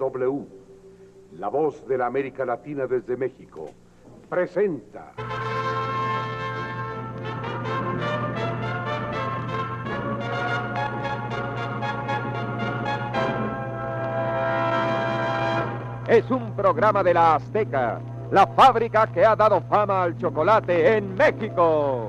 XEW, la voz de la América Latina desde México, presenta. Es un programa de la Azteca, la fábrica que ha dado fama al chocolate en México.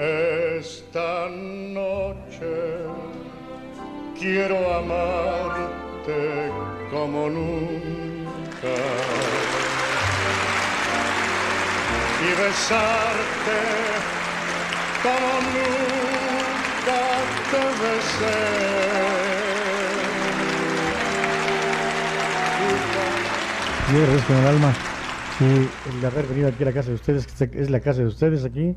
Esta noche quiero amarte como nunca y besarte como nunca te besé. Agradezco con el alma sí, el haber venido aquí a la casa de ustedes, que es la casa de ustedes aquí.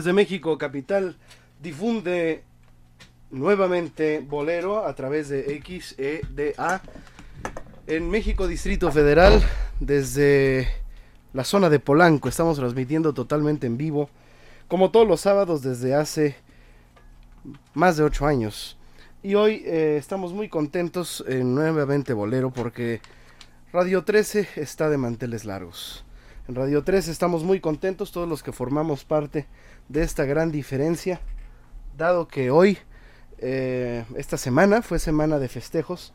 Desde México, capital, difunde nuevamente Bolero a través de XEDA en México Distrito Federal desde la zona de Polanco. Estamos transmitiendo totalmente en vivo, como todos los sábados desde hace más de ocho años. Y hoy eh, estamos muy contentos en nuevamente Bolero porque Radio 13 está de manteles largos. En Radio 13 estamos muy contentos todos los que formamos parte de esta gran diferencia, dado que hoy, eh, esta semana, fue semana de festejos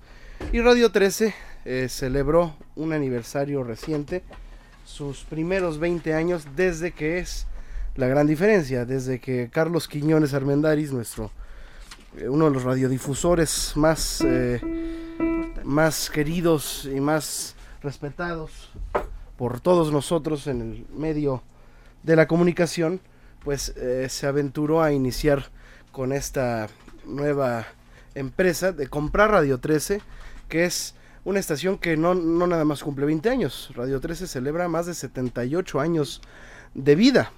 y Radio 13 eh, celebró un aniversario reciente, sus primeros 20 años desde que es la gran diferencia, desde que Carlos Quiñones Armendaris, nuestro eh, uno de los radiodifusores más, más queridos y más respetados por todos nosotros en el medio de la comunicación, pues eh, se aventuró a iniciar con esta nueva empresa de comprar Radio 13, que es una estación que no, no nada más cumple 20 años. Radio 13 celebra más de 78 años de vida,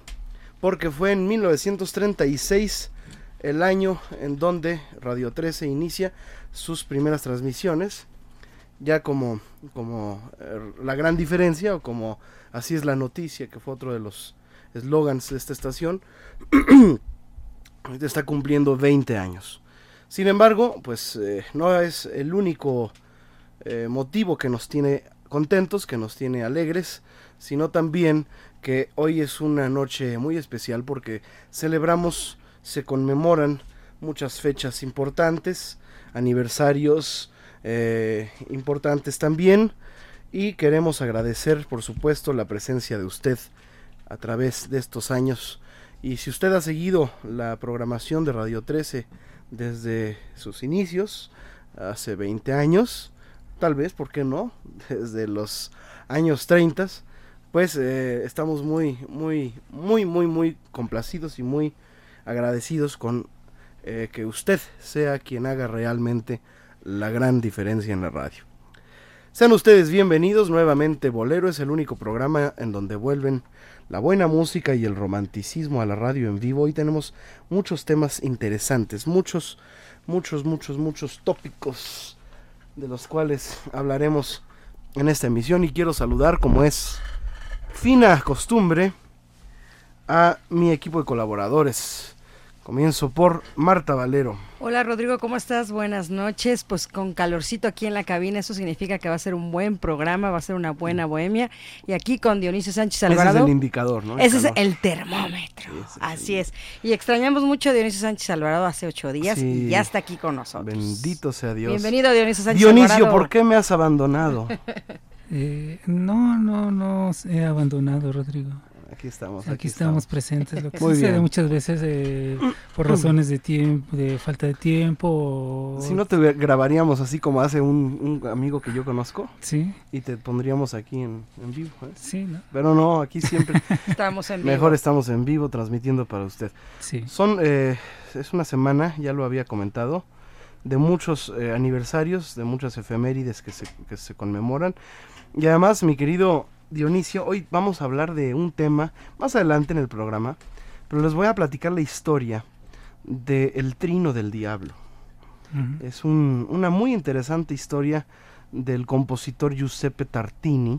porque fue en 1936 el año en donde Radio 13 inicia sus primeras transmisiones ya como, como eh, la gran diferencia o como así es la noticia, que fue otro de los eslogans de esta estación, está cumpliendo 20 años. Sin embargo, pues eh, no es el único eh, motivo que nos tiene contentos, que nos tiene alegres, sino también que hoy es una noche muy especial porque celebramos, se conmemoran muchas fechas importantes, aniversarios, eh, importantes también. Y queremos agradecer, por supuesto, la presencia de usted a través de estos años. Y si usted ha seguido la programación de Radio 13 desde sus inicios, hace 20 años, tal vez, ¿por qué no? Desde los años 30, pues eh, estamos muy, muy, muy, muy, muy complacidos y muy agradecidos con eh, que usted sea quien haga realmente la gran diferencia en la radio. Sean ustedes bienvenidos nuevamente. Bolero es el único programa en donde vuelven la buena música y el romanticismo a la radio en vivo. Hoy tenemos muchos temas interesantes, muchos, muchos, muchos, muchos tópicos de los cuales hablaremos en esta emisión. Y quiero saludar, como es fina costumbre, a mi equipo de colaboradores. Comienzo por Marta Valero. Hola Rodrigo, ¿cómo estás? Buenas noches. Pues con calorcito aquí en la cabina, eso significa que va a ser un buen programa, va a ser una buena bohemia. Y aquí con Dionisio Sánchez Alvarado. Ese es el indicador, ¿no? ese es el termómetro. Así es. Y extrañamos mucho a Dionisio Sánchez Alvarado hace ocho días y ya está aquí con nosotros. Bendito sea Dios. Bienvenido Dionisio Sánchez Dionisio, Alvarado. ¿por qué me has abandonado? eh, no, no, no he abandonado, Rodrigo. Aquí estamos. Aquí, aquí estamos, presentes. Lo que Muy sucede bien. muchas veces eh, por razones de tiempo, de falta de tiempo. O... Si no te grabaríamos así como hace un, un, amigo que yo conozco. Sí. Y te pondríamos aquí en, en vivo. ¿eh? Sí, ¿no? Pero no, aquí siempre. estamos en vivo. Mejor estamos en vivo transmitiendo para usted. Sí. Son, eh, es una semana, ya lo había comentado, de muchos eh, aniversarios, de muchas efemérides que se, que se conmemoran. Y además, mi querido Dionisio, hoy vamos a hablar de un tema más adelante en el programa, pero les voy a platicar la historia de El Trino del Diablo. Uh -huh. Es un, una muy interesante historia del compositor Giuseppe Tartini,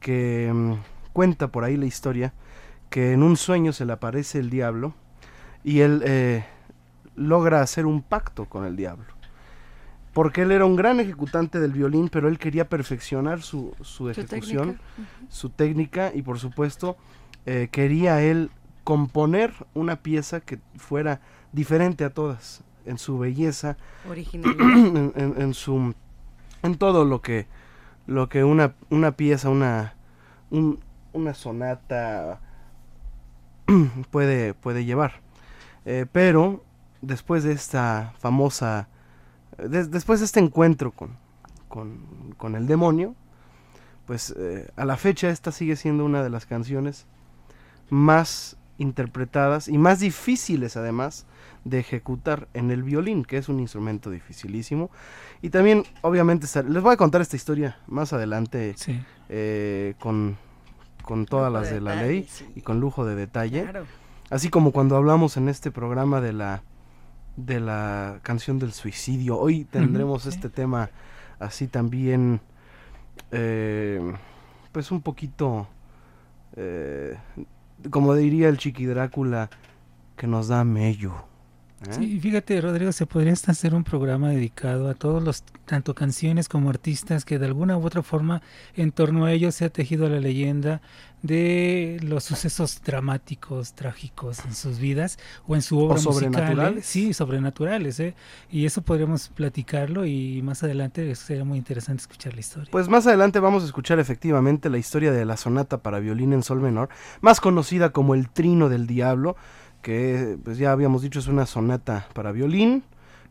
que um, cuenta por ahí la historia que en un sueño se le aparece el diablo y él eh, logra hacer un pacto con el diablo porque él era un gran ejecutante del violín, pero él quería perfeccionar su, su ejecución, técnica? Uh -huh. su técnica y por supuesto eh, quería él componer una pieza que fuera diferente a todas en su belleza, en, en, en, su en todo lo que lo que una, una pieza, una un, una sonata puede puede llevar. Eh, pero después de esta famosa des, después de este encuentro con, con, con el demonio, pues eh, a la fecha esta sigue siendo una de las canciones más interpretadas y más difíciles además de ejecutar en el violín, que es un instrumento dificilísimo. Y también, obviamente, les voy a contar esta historia más adelante sí. eh, con, con todas las de, de la detalle, ley sí. y con lujo de detalle. Claro. Así como cuando hablamos en este programa de la de la canción del suicidio. Hoy tendremos este tema así también, eh, pues un poquito, eh, como diría el Chiqui Drácula, que nos da mello. ¿Eh? Sí, fíjate, Rodrigo, se podría hasta hacer un programa dedicado a todos los, tanto canciones como artistas, que de alguna u otra forma en torno a ellos se ha tejido la leyenda de los sucesos dramáticos, trágicos en sus vidas o en su obra musical. ¿eh? Sí, sobrenaturales, ¿eh? Y eso podríamos platicarlo y más adelante sería muy interesante escuchar la historia. Pues más adelante vamos a escuchar efectivamente la historia de la sonata para violín en sol menor, más conocida como el Trino del Diablo, que pues ya habíamos dicho es una sonata para violín,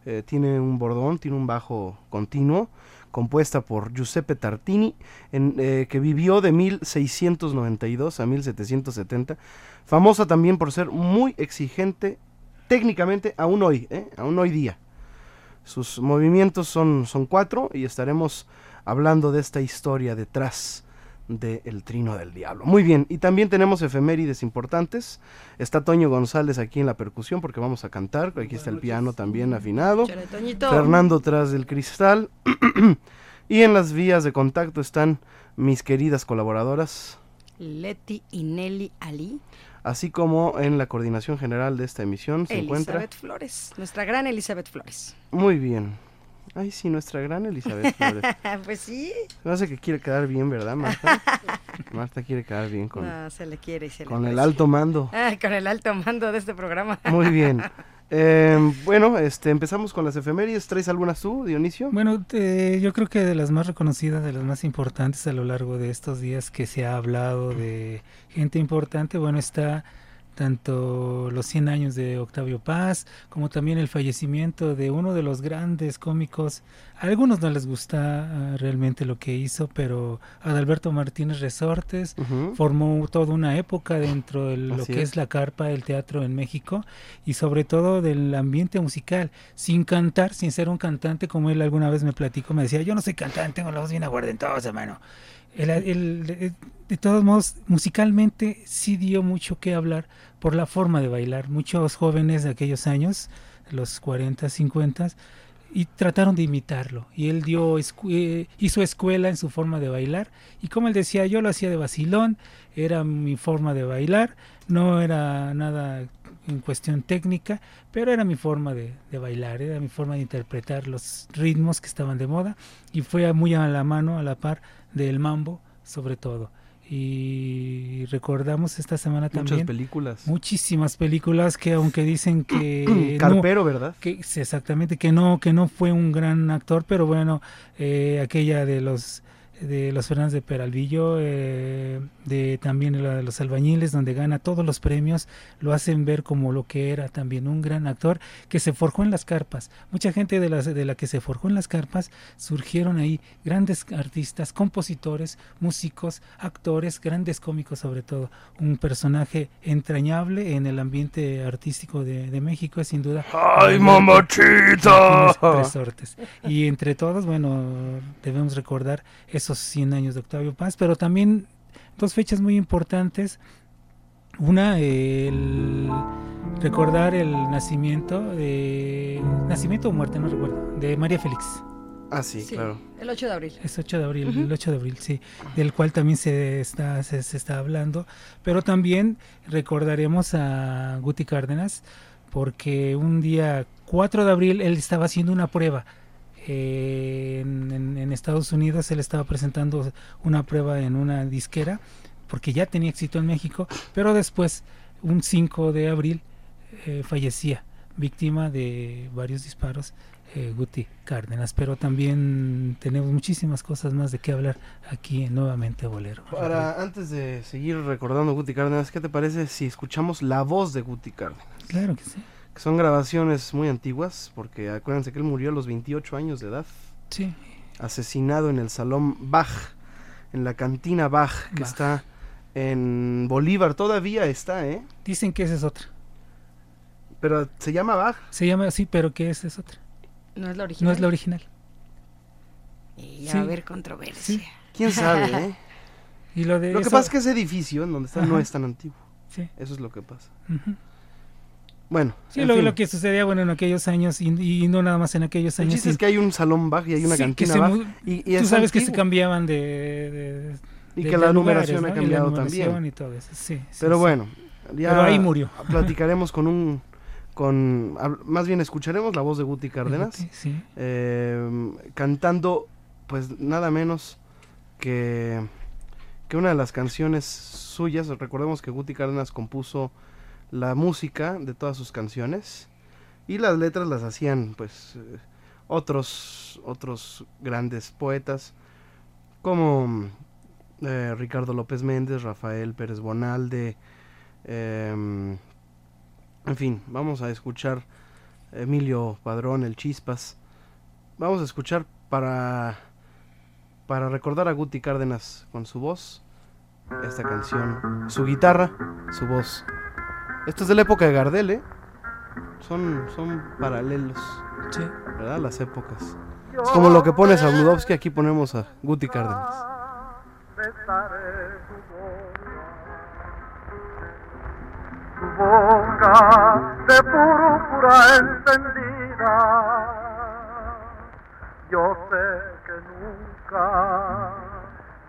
eh, tiene un bordón, tiene un bajo continuo, compuesta por Giuseppe Tartini, en, eh, que vivió de 1692 a 1770, famosa también por ser muy exigente técnicamente aún hoy, ¿eh? aún hoy día. Sus movimientos son, son cuatro y estaremos hablando de esta historia detrás de El Trino del Diablo. Muy bien, y también tenemos efemérides importantes. Está Toño González aquí en la percusión porque vamos a cantar. Aquí está el piano también afinado. Fernando tras del cristal. y en las vías de contacto están mis queridas colaboradoras, Leti y Nelly Ali. así como en la coordinación general de esta emisión se encuentra. Elizabeth Flores, nuestra gran Elizabeth Flores. Muy bien. Ay, sí, nuestra gran Elizabeth Flores. pues sí. Me hace que quiere quedar bien, ¿verdad, Marta? Marta quiere quedar bien con, No, se le quiere y se le con el alto mando. Ay, con el alto mando de este programa. Muy bien. Eh, bueno, este, empezamos con las efemérides. ¿Traes algunas tú, Dionisio? Bueno, eh, yo creo que de las más reconocidas, de las más importantes a lo largo de estos días que se ha hablado de gente importante, bueno, está tanto los 100 años de Octavio Paz, como también el fallecimiento de uno de los grandes cómicos. A algunos no les gusta ah, realmente lo que hizo, pero Adalberto Martínez Resortes formó toda una época dentro de lo Así que es. es la carpa del teatro en México y sobre todo del ambiente musical, sin cantar, sin ser un cantante, como él alguna vez me platicó, me decía, yo no soy cantante, tengo la voz bien aguardentosa, mano. El- el- de, de todos modos, musicalmente sí dio mucho que hablar por la forma de bailar. Muchos jóvenes de aquellos años, los 40, 50, y trataron de imitarlo. Y él dio escu- eh, hizo escuela en su forma de bailar. Y como él decía, yo lo hacía de vacilón, era mi forma de bailar, no era nada en cuestión técnica, pero era mi forma de, de bailar, era mi forma de interpretar los ritmos que estaban de moda y fue muy a la mano, a la par del mambo, sobre todo. Y recordamos esta semana Muchas también películas. muchísimas películas que aunque dicen que no- Carpero, ¿verdad? que exactamente que no que no fue un gran actor pero bueno eh, aquella de los de los Fernández de Peralvillo eh, de también la de los albañiles donde gana todos los premios lo hacen ver como lo que era también un gran actor que se forjó en las carpas mucha gente de las de la que se forjó en las carpas surgieron ahí grandes artistas compositores músicos actores grandes cómicos sobre todo un personaje entrañable en el ambiente artístico de, de México es sin duda ¡Ay, mamachita! Resortes. Y entre todos, bueno, debemos recordar esos 100 años de Octavio Paz, pero también dos fechas muy importantes. Una, el recordar el nacimiento de... Nacimiento o muerte, no recuerdo, de María Félix. Ah, sí, Sí, claro. El 8 de abril. Es 8 de abril, el 8 de abril, sí, del cual también se está, se, se está hablando, pero también recordaremos a Guti Cárdenas, porque un día 4 de abril él estaba haciendo una prueba. Eh, en, Estados Unidos él estaba presentando una prueba en una disquera, porque ya tenía éxito en México, pero después, un 5 de abril, eh, fallecía, víctima de varios disparos eh, Guti Cárdenas, pero también tenemos muchísimas cosas más de qué hablar aquí en nuevamente Bolero. Para antes de seguir recordando Guti Cárdenas, ¿qué te parece si escuchamos la voz de Guti Cárdenas? Claro que sí. Que son grabaciones muy antiguas, porque acuérdense que él murió a los 28 años de edad. Sí. Asesinado en el Salón Bach, en la cantina Bach, que Bach. está en Bolívar, todavía está, ¿eh? Dicen que esa es otra. Pero se llama Bach. Se llama así, pero que esa es otra. No es la original. No es la original. Y ya Sí. va a haber controversia. ¿Quién sabe, eh? Y lo de Lo que pasa es que ese edificio en donde está no es tan antiguo. Sí. Eso es lo que pasa. Bueno, Sí, lo, que sucedía bueno en aquellos años y, y no nada más en aquellos El años. chiste es que hay un salón bajo y hay una Sí, cantina Y, y Tú es sabes que se cambiaban de, de- Y de- que de la lugares, numeración ¿no? ha Y la cambiado numeración también. y todo eso, sí, sí, Pero bueno, ya Pero ahí murió. platicaremos con un con más bien escucharemos la voz de Guti Cárdenas sí. eh, cantando pues nada menos que que una de las canciones suyas recordemos que Guti Cárdenas compuso la música de todas sus canciones y las letras las hacían pues eh, otros otros grandes poetas como eh, Ricardo López Méndez, Rafael Pérez Bonalde, em, en fin, vamos a escuchar Emilio Padrón, el Chispas. Vamos a escuchar para para recordar a Guti Cárdenas con su voz esta canción, su guitarra, su voz. Esto es de la época de Gardel, ¿eh? Son son paralelos. Sí. ¿Verdad? Las épocas. Es como lo que pones a Bludowski, aquí ponemos a Guti Cárdenas. tu boca, tu boca de púrpura encendida. Yo sé que nunca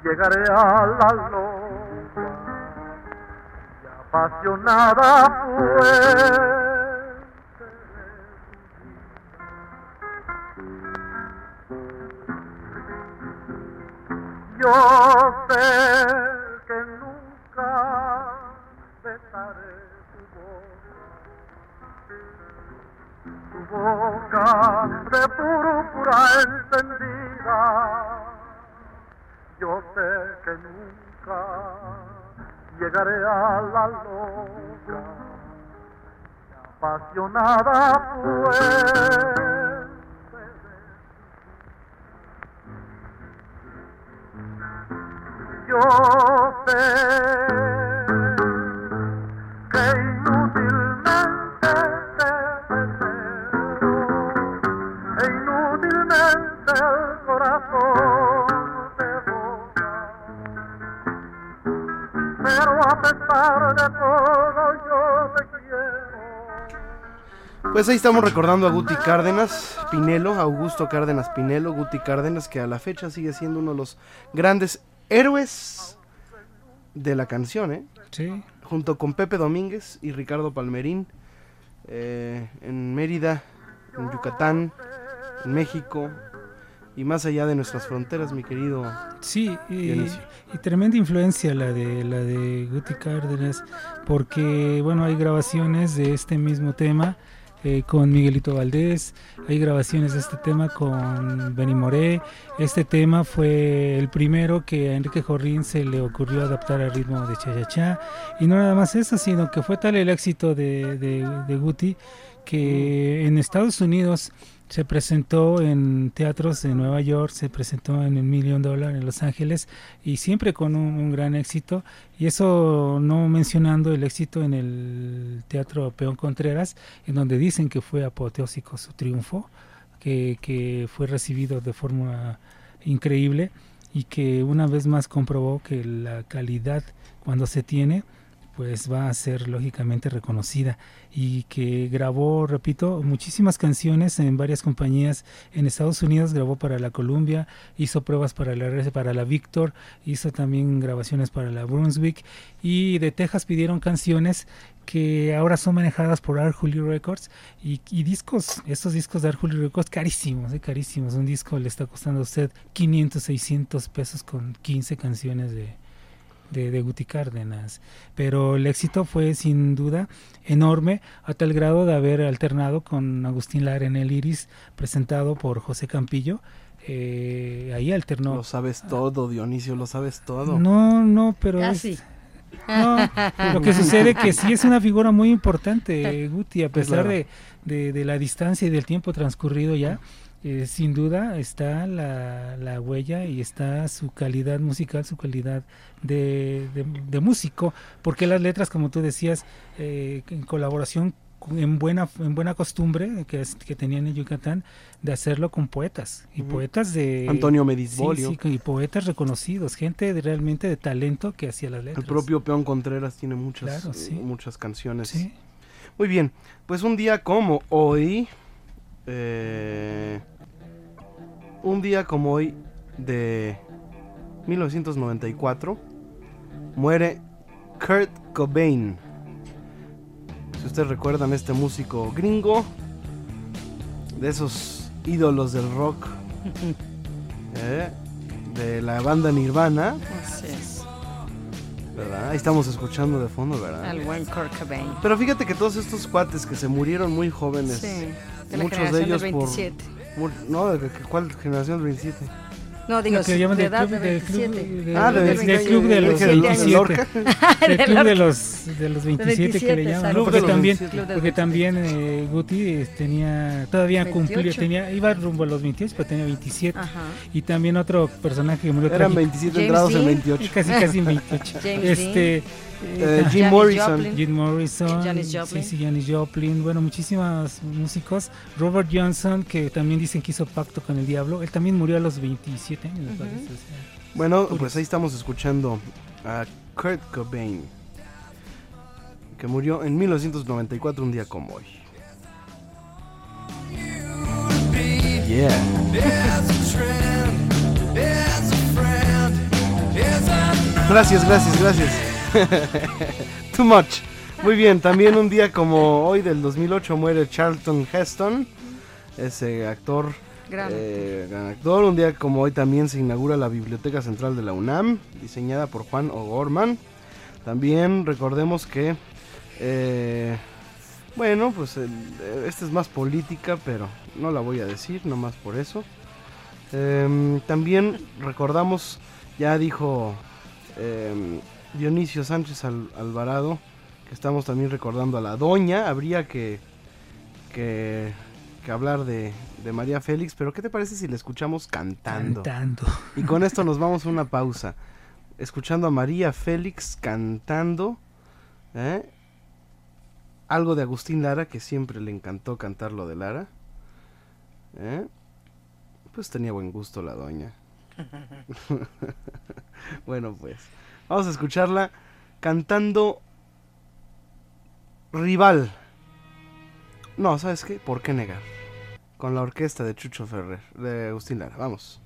llegaré a la y apasionada fuente Yo sé que nunca besaré tu boca, tu boca de púrpura encendida. Yo sé que nunca llegaré a la loca, apasionada fuente. Yo Pues ahí estamos recordando a Guti Cárdenas, Pinelo, Augusto Cárdenas Pinelo, Guti Cárdenas, que a la fecha sigue siendo uno de los grandes héroes de la canción, ¿eh? Sí. Junto con Pepe Domínguez y Ricardo Palmerín, eh, en Mérida, en Yucatán, en México y más allá de nuestras fronteras, mi querido. Sí, y, y tremenda influencia la de la de Guti Cárdenas, porque bueno, hay grabaciones de este mismo tema eh, con Miguelito Valdés, hay grabaciones de este tema con Benny Moré. Este tema fue el primero que a Enrique Jorrín se le ocurrió adaptar al ritmo de Cha Cha Cha. Y no nada más eso, sino que fue tal el éxito de, de, de Guti que en Estados Unidos se presentó en teatros de Nueva York, se presentó en el Million Dollar en Los Ángeles y siempre con un, gran éxito. Y eso no mencionando el éxito en el Teatro Peón Contreras, en donde dicen que fue apoteósico su triunfo, que fue recibido de forma increíble y que una vez más comprobó que la calidad cuando se tiene pues va a ser lógicamente reconocida y que grabó, repito, muchísimas canciones en varias compañías en Estados Unidos, grabó para la Columbia, hizo pruebas para la para la Victor, hizo también grabaciones para la Brunswick y de Texas pidieron canciones que ahora son manejadas por Art Julio Records y, discos, estos discos de Art Julio Records carísimos, eh, carísimos, un disco le está costando a usted 500, 600 pesos con 15 canciones de, de, de Guti Cárdenas. Pero el éxito fue sin duda enorme, a tal grado de haber alternado con Agustín Lara en el Iris, presentado por José Campillo. Eh, ahí alternó. Lo sabes todo, Dionisio, lo sabes todo. No, no, pero Casi. es- no, lo que sucede que sí es una figura muy importante, Guti, a pesar Claro. de, de- de la distancia y del tiempo transcurrido ya, eh, sin duda está la, la huella y está su calidad musical, su calidad de, de- de músico, porque las letras, como tú decías, eh, en colaboración en buena en buena costumbre que, es- que tenían en Yucatán de hacerlo con poetas y poetas de Antonio Medisbolio. sí, y poetas reconocidos, gente de- realmente de talento que hacía las letras. El propio Peón Contreras tiene muchas, Claro, sí. muchas canciones. Muy bien, pues un día como hoy, eh, un día como hoy de 1994, muere Kurt Cobain. Si ustedes recuerdan este músico gringo, de esos ídolos del rock, eh, de la banda Nirvana. Ahí estamos escuchando de fondo, ¿verdad? Al buen Kurt Cobain. Pero fíjate que todos estos cuates que se murieron muy jóvenes, Sí, de la muchos generación de del ellos 27. por... No, ¿de qué- ¿cuál generación del 27? No, digo, que llaman de edad club- de del club 27. de- Ah, de- del- club de los dije del- del 27. Lorca. Del Del club de los, de los 27 que le llaman. ¿no? Porque también, 27. porque también eh, Guti eh, tenía, todavía 28. cumplía, tenía, iba rumbo a los 28, pero tenía 27. Ajá. Y también otro personaje que murió Eran trágico. 27 James entrados en Dean. 28. Casi, casi 28. James este, Eh, eh, Jim Janis Morrison. Joplin. Jim Morrison, Janis Joplin. sí, sí, Janis Joplin, bueno, muchísimos músicos. Robert Johnson, que también dicen que hizo pacto con el diablo, él también murió a los 27 años, parece. o sea. Bueno, Curioso. pues ahí estamos escuchando a Kurt Cobain, que murió en 1994, un día como hoy. Yeah. Gracias, gracias, gracias. Too much. Muy bien, también un día como hoy del 2008 muere Charlton Heston, ese actor Gran. eh, gran actor. Un día como hoy también se inaugura la Biblioteca Central de la UNAM, diseñada por Juan O'Gorman. También recordemos que, eh, bueno, pues el- eh, esta es más política, pero no la voy a decir, nomás por eso. Em, también recordamos, ya dijo em, Dionisio Sánchez Al- Alvarado, que estamos también recordando a la doña. Habría que, que, que hablar de, de María Félix, pero ¿qué te parece si la escuchamos cantando? Cantando. Y con esto nos vamos a una pausa. Escuchando a María Félix cantando. ¿eh? Algo de Agustín Lara, que siempre le encantó cantar lo de Lara. ¿eh? Pues tenía buen gusto la doña. bueno, pues. Vamos a escucharla cantando Rival. No, ¿sabes qué? ¿Por qué negar? Con la orquesta de Chucho Ferrer, de Agustín Lara. Vamos.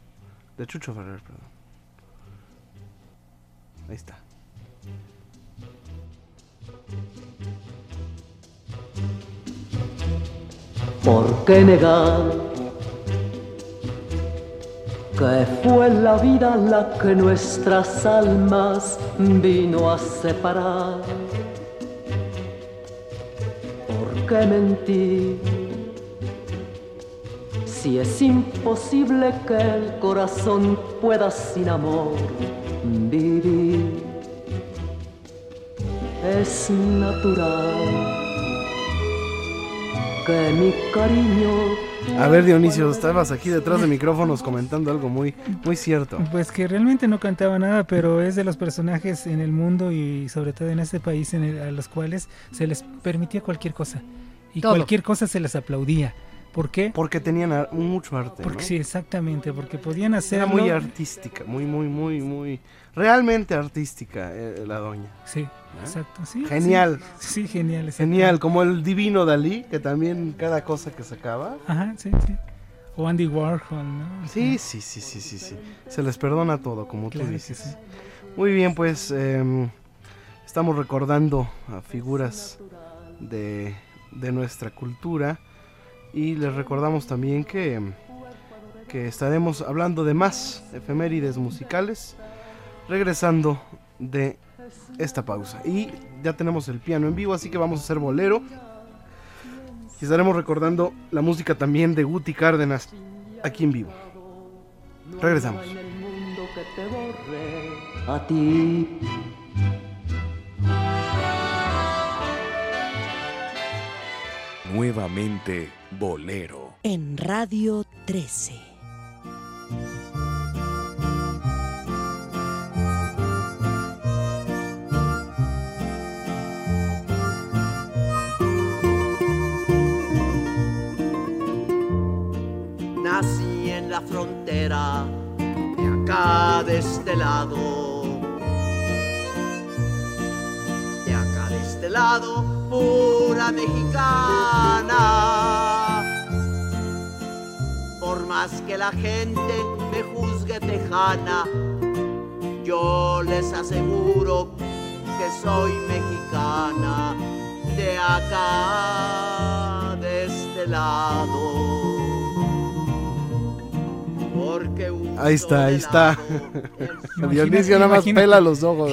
De Chucho Ferrer, perdón. Ahí está. ¿Por qué negar que fue la vida la que nuestras almas vino a separar? ¿Por qué mentir si es imposible que el corazón pueda sin amor vivir? Es natural que mi cariño A ver, Dionisio, estabas aquí detrás de micrófonos comentando algo muy, muy cierto. Pues que realmente no cantaba nada, pero es de los personajes en el mundo y sobre todo en este país en el- a los cuales se les permitía cualquier cosa. Y Todo. cualquier cosa se les aplaudía. ¿Por qué? Porque tenían ar- mucho arte. Porque ¿no? sí, exactamente, porque podían Era hacerlo. muy artística, muy, muy, muy, muy. Realmente artística eh, la doña. Sí, ¿Eh? exacto, sí. Genial. Sí, sí, genial. Genial, como el divino Dalí, que también cada cosa que sacaba. Ajá, sí, sí. O Andy Warhol, ¿no? Sí, sí, sí, sí, sí, sí. Se les perdona todo, como Claro tú dices. sí. Muy bien, pues em, estamos recordando a figuras de, de nuestra cultura y les recordamos también que, que estaremos hablando de más efemérides musicales regresando de esta pausa. Y ya tenemos el piano en vivo, así que vamos a hacer bolero. Y estaremos recordando la música también de Guti Cárdenas aquí en vivo. Regresamos. a ti. Nuevamente Bolero. En Radio 13. Nací en la frontera de acá de este lado. De acá de este lado, pura mexicana. Por más que la gente me juzgue tejana, yo les aseguro que soy mexicana de acá, de este lado. Ahí está, ahí está. Dionisio nada más pela los ojos.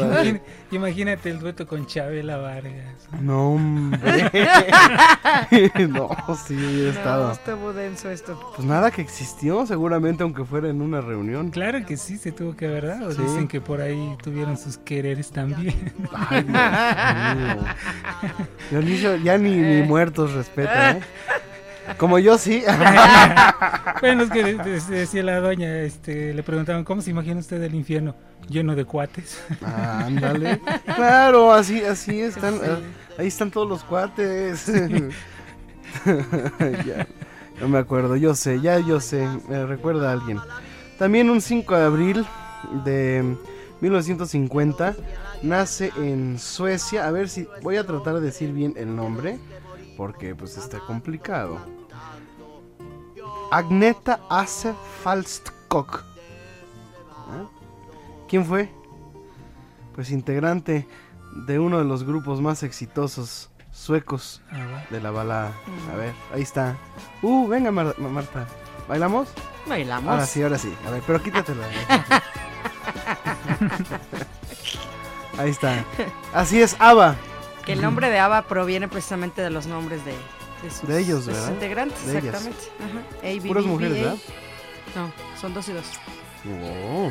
Imagínate el dueto con Chabela Vargas. No, hombre. no, sí hubiera No, estado. estuvo denso esto. Pues nada que existió, seguramente, aunque fuera en una reunión. Claro que sí, se tuvo que ver, ¿verdad? O Sí. Dicen que por ahí tuvieron sus quereres también. Ay, Dios mío. Dionisio ya ni, ni muertos respeta, ¿eh? Como yo sí. bueno, es que de- de- decía la doña, este, le preguntaban, ¿cómo se imagina usted el infierno? Lleno de cuates. Ah, ándale. Claro, así, así están. ah, Ahí están todos los cuates. ya, no me acuerdo, yo sé, ya yo sé. Me recuerda a alguien. También un 5 de abril de 1950 nace en Suecia. A ver si voy a tratar de decir bien el nombre. Porque pues está complicado. Agneta Ace Falstkok. ¿Eh? ¿Quién fue? Pues integrante de uno de los grupos más exitosos suecos de la balada. A ver, ahí está. Uh, venga Mar- Marta. ¿Bailamos? Bailamos. Ahora sí, ahora sí. A ver, pero quítatela. ahí está. Así es, Ava. Que el nombre de Ava proviene precisamente de los nombres de, de sus, De ellos, de sus ¿verdad? integrantes, De ellas. exactamente. Ajá. A, B, Puras B, B, mujeres. ¿verdad? No, son dos y dos. Oh.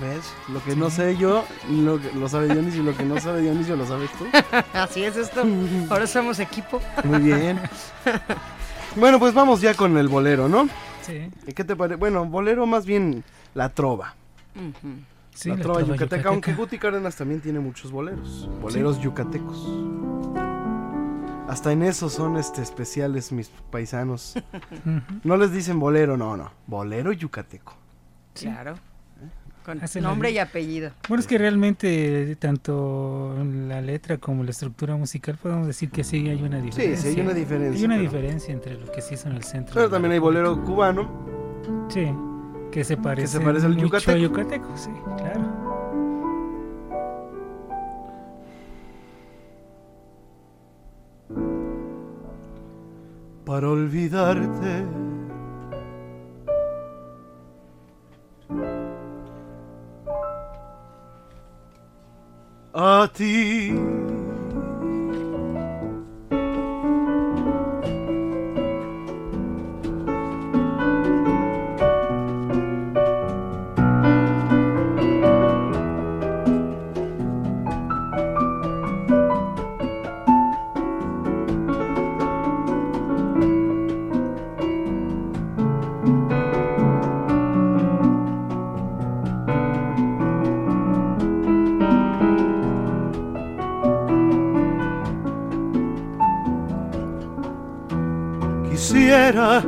¿Ves? Lo que no sé yo, lo, lo sabe Dionisio, y lo que no sabe Dionisio lo sabes tú. Así es esto. Ahora somos equipo. Muy bien. Bueno, pues vamos ya con el bolero, ¿no? Sí. ¿Y ¿Qué te parece? Bueno, bolero más bien la trova. Sí, la, la trova, trova yucateca, yucateca. aunque Guti Cárdenas también tiene muchos boleros. Boleros yucatecos. Hasta en eso son este especiales mis paisanos. No les dicen bolero, no, no. Bolero yucateco. Claro. Con Hace la nombre y apellido. Bueno, es que realmente tanto la letra como la estructura musical podemos decir que sí hay una sí, diferencia. hay una diferencia, Hay una pero- diferencia entre lo que se hizo en el centro. Pero también hay bolero cubano. Sí, que se parece, parece al mucho yucateco. a yucateco, sí, claro. Para olvidarte. A ti. Quisiera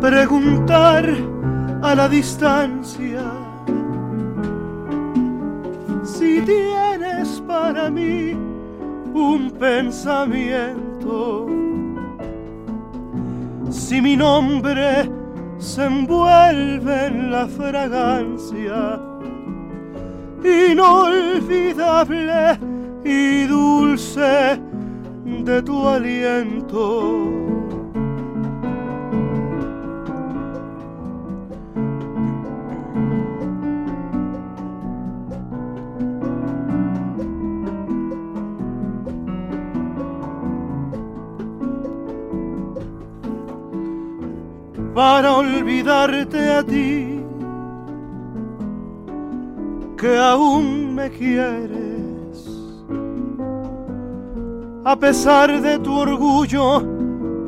preguntar a la distancia si tienes para mí un pensamiento, si mi nombre se envuelve en la fragancia inolvidable y dulce de tu aliento. Para olvidarte a ti, que aún me quieres, a pesar de tu orgullo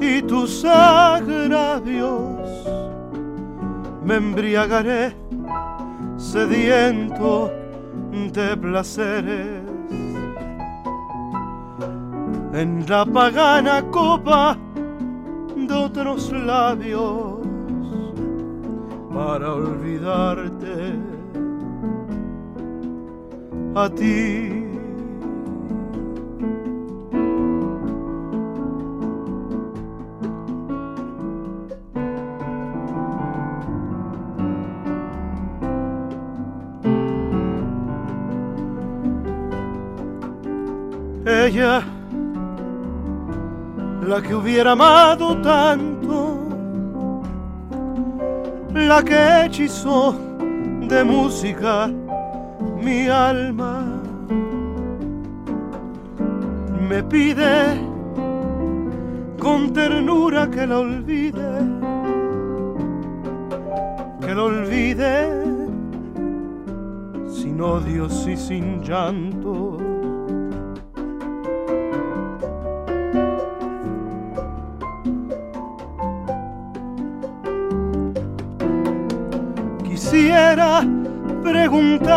y tus agravios, me embriagaré sediento de placeres. En la pagana copa de otros labios para olvidarte. A ti. Ella, la que hubiera amado tanto la que hechizó de música mi alma, me pide con ternura que la olvide, que la olvide sin odios y sin llanto. Quisiera preguntar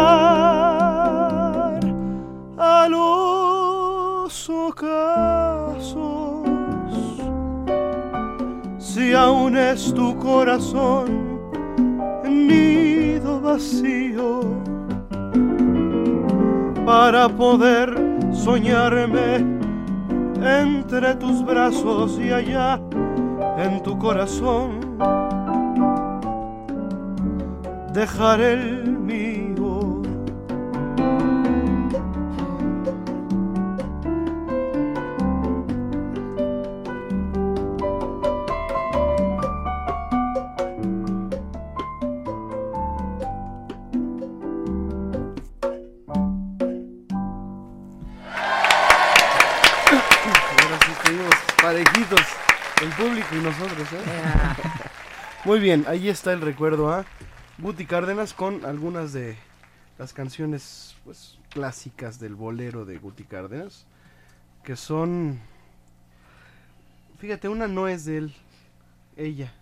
a los ocasos si aún es tu corazón nido vacío para poder soñarme entre tus brazos y allá en tu corazón dejar el mío. Parejitos, el público y nosotros, ¿eh? Muy bien, ahí está el recuerdo a Guti Cárdenas con algunas de las canciones pues clásicas del bolero de Guti Cárdenas, que son fíjate, una no es de él, ella.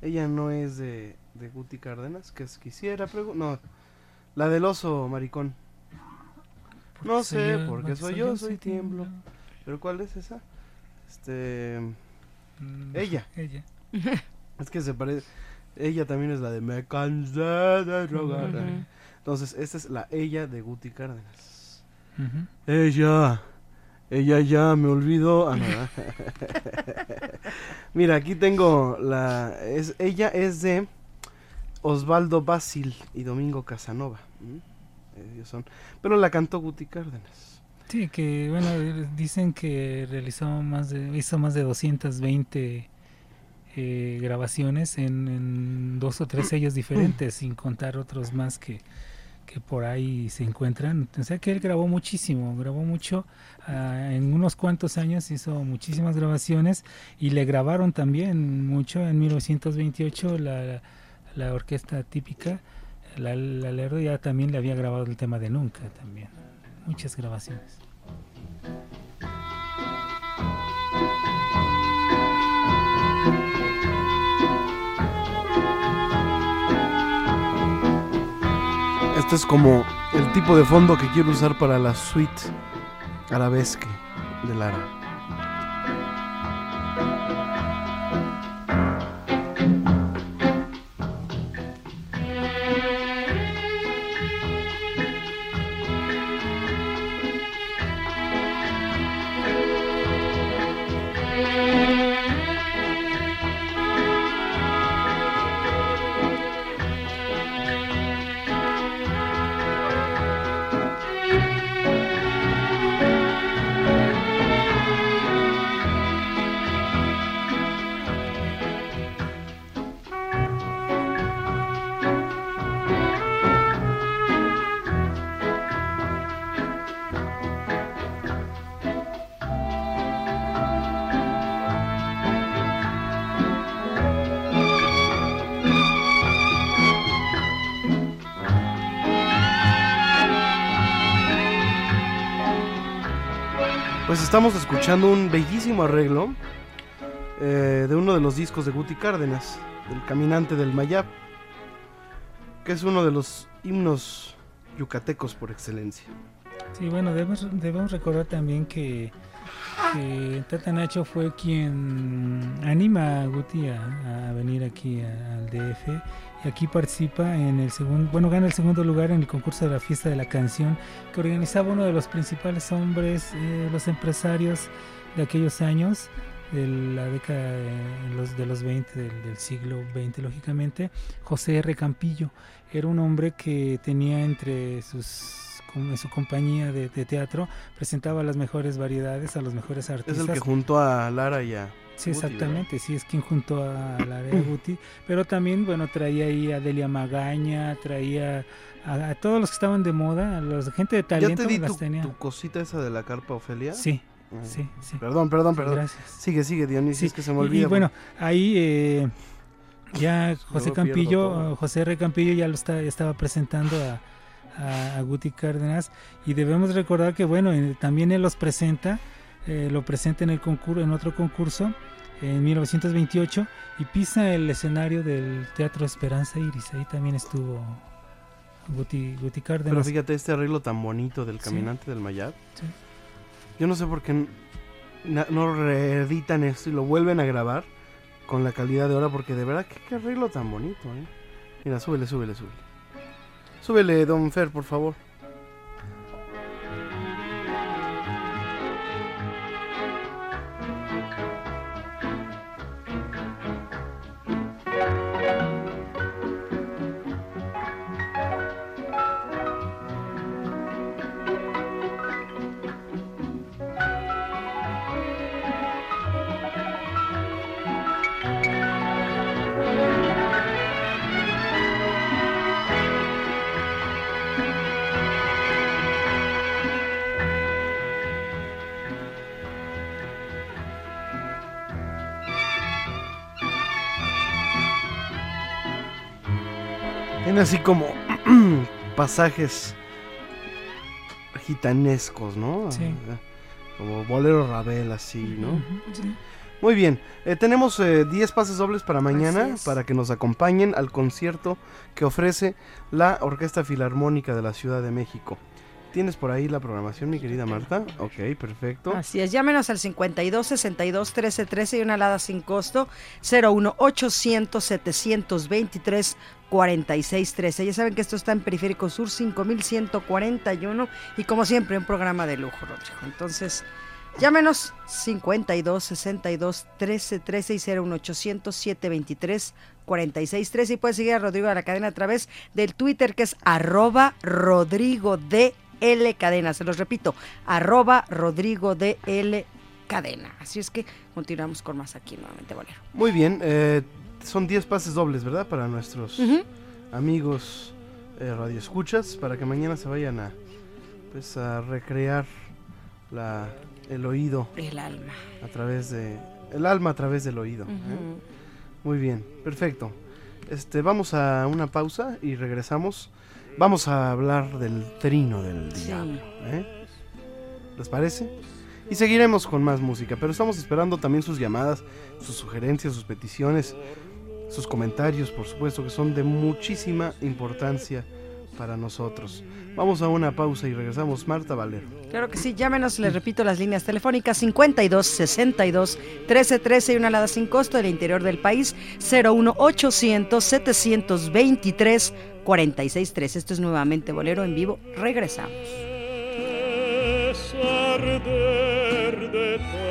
Ella no es de, de Guti Cárdenas, que es quisiera pregu- no, la del oso maricón. No sé, yo, porque soy yo, soy tiemblo. ¿Pero cuál es esa? Este. Mm, ella. ella. Es que se parece. Ella también es la de Me cansé de rogar. Entonces, esta es la ella de Guti Cárdenas. Ella. Ella ya me olvidó. Ah, no, ¿verdad? Mira, aquí tengo la. Es, ella es de Osvaldo Basil y Domingo Casanova. ¿m? Ellos son. Pero la cantó Guti Cárdenas. Sí, que bueno, eh, dicen que realizó más de, hizo más de 220 eh, grabaciones en, en dos o tres sellos diferentes, sin contar otros más que, que por ahí se encuentran. O sea que él grabó muchísimo, grabó mucho. ah, en unos cuantos años hizo muchísimas grabaciones y le grabaron también mucho. En 1928 la, la orquesta típica, la, la Lerdo ya también le había grabado el tema de Nunca también. Muchas grabaciones. Este es como el tipo de fondo que quiero usar para la suite arabesque de Lara. Estamos escuchando un bellísimo arreglo eh, de uno de los discos de Guti Cárdenas, El Caminante del Mayab, que es uno de los himnos yucatecos por excelencia. Sí, bueno, debemos, recordar también que, Tata Nacho fue quien anima a Guti a, venir aquí al DF y aquí participa en el segundo, bueno, gana el segundo lugar en el concurso de la fiesta de la canción que organizaba uno de los principales hombres, eh, los empresarios de aquellos años, de la década de los, de los 20, del, siglo XX, lógicamente, José R. Campillo. Era un hombre que tenía entre sus en su compañía de, de teatro, presentaba las mejores variedades a los mejores Es artistas. el que juntó a Lara y a. Sí, Guti, exactamente, sí, es quien junto a la de Guti, pero también, bueno, traía ahí a Delia Magaña, traía a, a todos los que estaban de moda, a la gente de ¿Ya talento te di las tu, tenía. tu cosita esa de la carpa Ofelia? Sí, Ah. sí, sí. Perdón, perdón, perdón. gracias. Sigue, sigue, Dionisio, Sí, es que se me y- olvida. Y, bueno, ahí eh, ya José Campillo. José R. Campillo ya lo está, estaba presentando a, a- a Guti Cárdenas y debemos recordar que bueno, eh, también él los presenta, eh, lo presenta en el concurso, en otro concurso en 1928 y pisa el escenario del Teatro Esperanza Iris, ahí también estuvo Guti, Guti Pero Cárdenas. fíjate este arreglo tan bonito del Sí. caminante del Mayab. Sí. Yo no sé por qué no reeditan esto y lo vuelven a grabar con la calidad de ahora, porque de verdad, qué, qué arreglo tan bonito, ¿eh? Mira, súbele, súbele, súbele. Súbele, don Fer, por favor. Tiene así como pasajes gitanescos, ¿no? Sí. Como bolero Ravel, así, ¿no? Sí. Muy bien, eh, tenemos eh, 10 pases dobles para mañana para que nos acompañen al concierto que ofrece la Orquesta Filarmónica de la Ciudad de México. ¿Tienes por ahí la programación, mi querida Marta? Ok, perfecto. Así es, llámenos al 52 62 13 13 y una alada sin costo 01 800 723 46 13. Ya saben que esto está en Periférico Sur 5141 y como siempre un programa de lujo, Rodrigo. Entonces, llámenos 52 62 13 13 y 01 800 723 46 13 y puedes seguir a Rodrigo a la cadena a través del Twitter que es arroba Rodrigo de L Cadena. Se los repito, arroba Rodrigo de L Cadena. Así es que continuamos con más aquí nuevamente, Bolero. Muy bien, eh, son 10 pases dobles, ¿verdad? Para nuestros amigos eh, radioescuchas, para que mañana se vayan a, pues, a recrear la, el oído El alma. a través de... El alma a través del oído. ¿eh? Muy bien, perfecto. Este, vamos a una pausa y regresamos. Vamos a hablar del trino del diablo. ¿eh? ¿Les parece? Y seguiremos con más música, pero estamos esperando también sus llamadas, sus sugerencias, sus peticiones, sus comentarios, por supuesto, que son de muchísima importancia para nosotros. Vamos a una pausa y regresamos. Marta Valero. Claro que sí, llámenos, les repito las líneas telefónicas 52 62 13 13 y una alada sin costo del interior del país 01 800 723 46 13. Esto es nuevamente Bolero en vivo. Regresamos. es arder de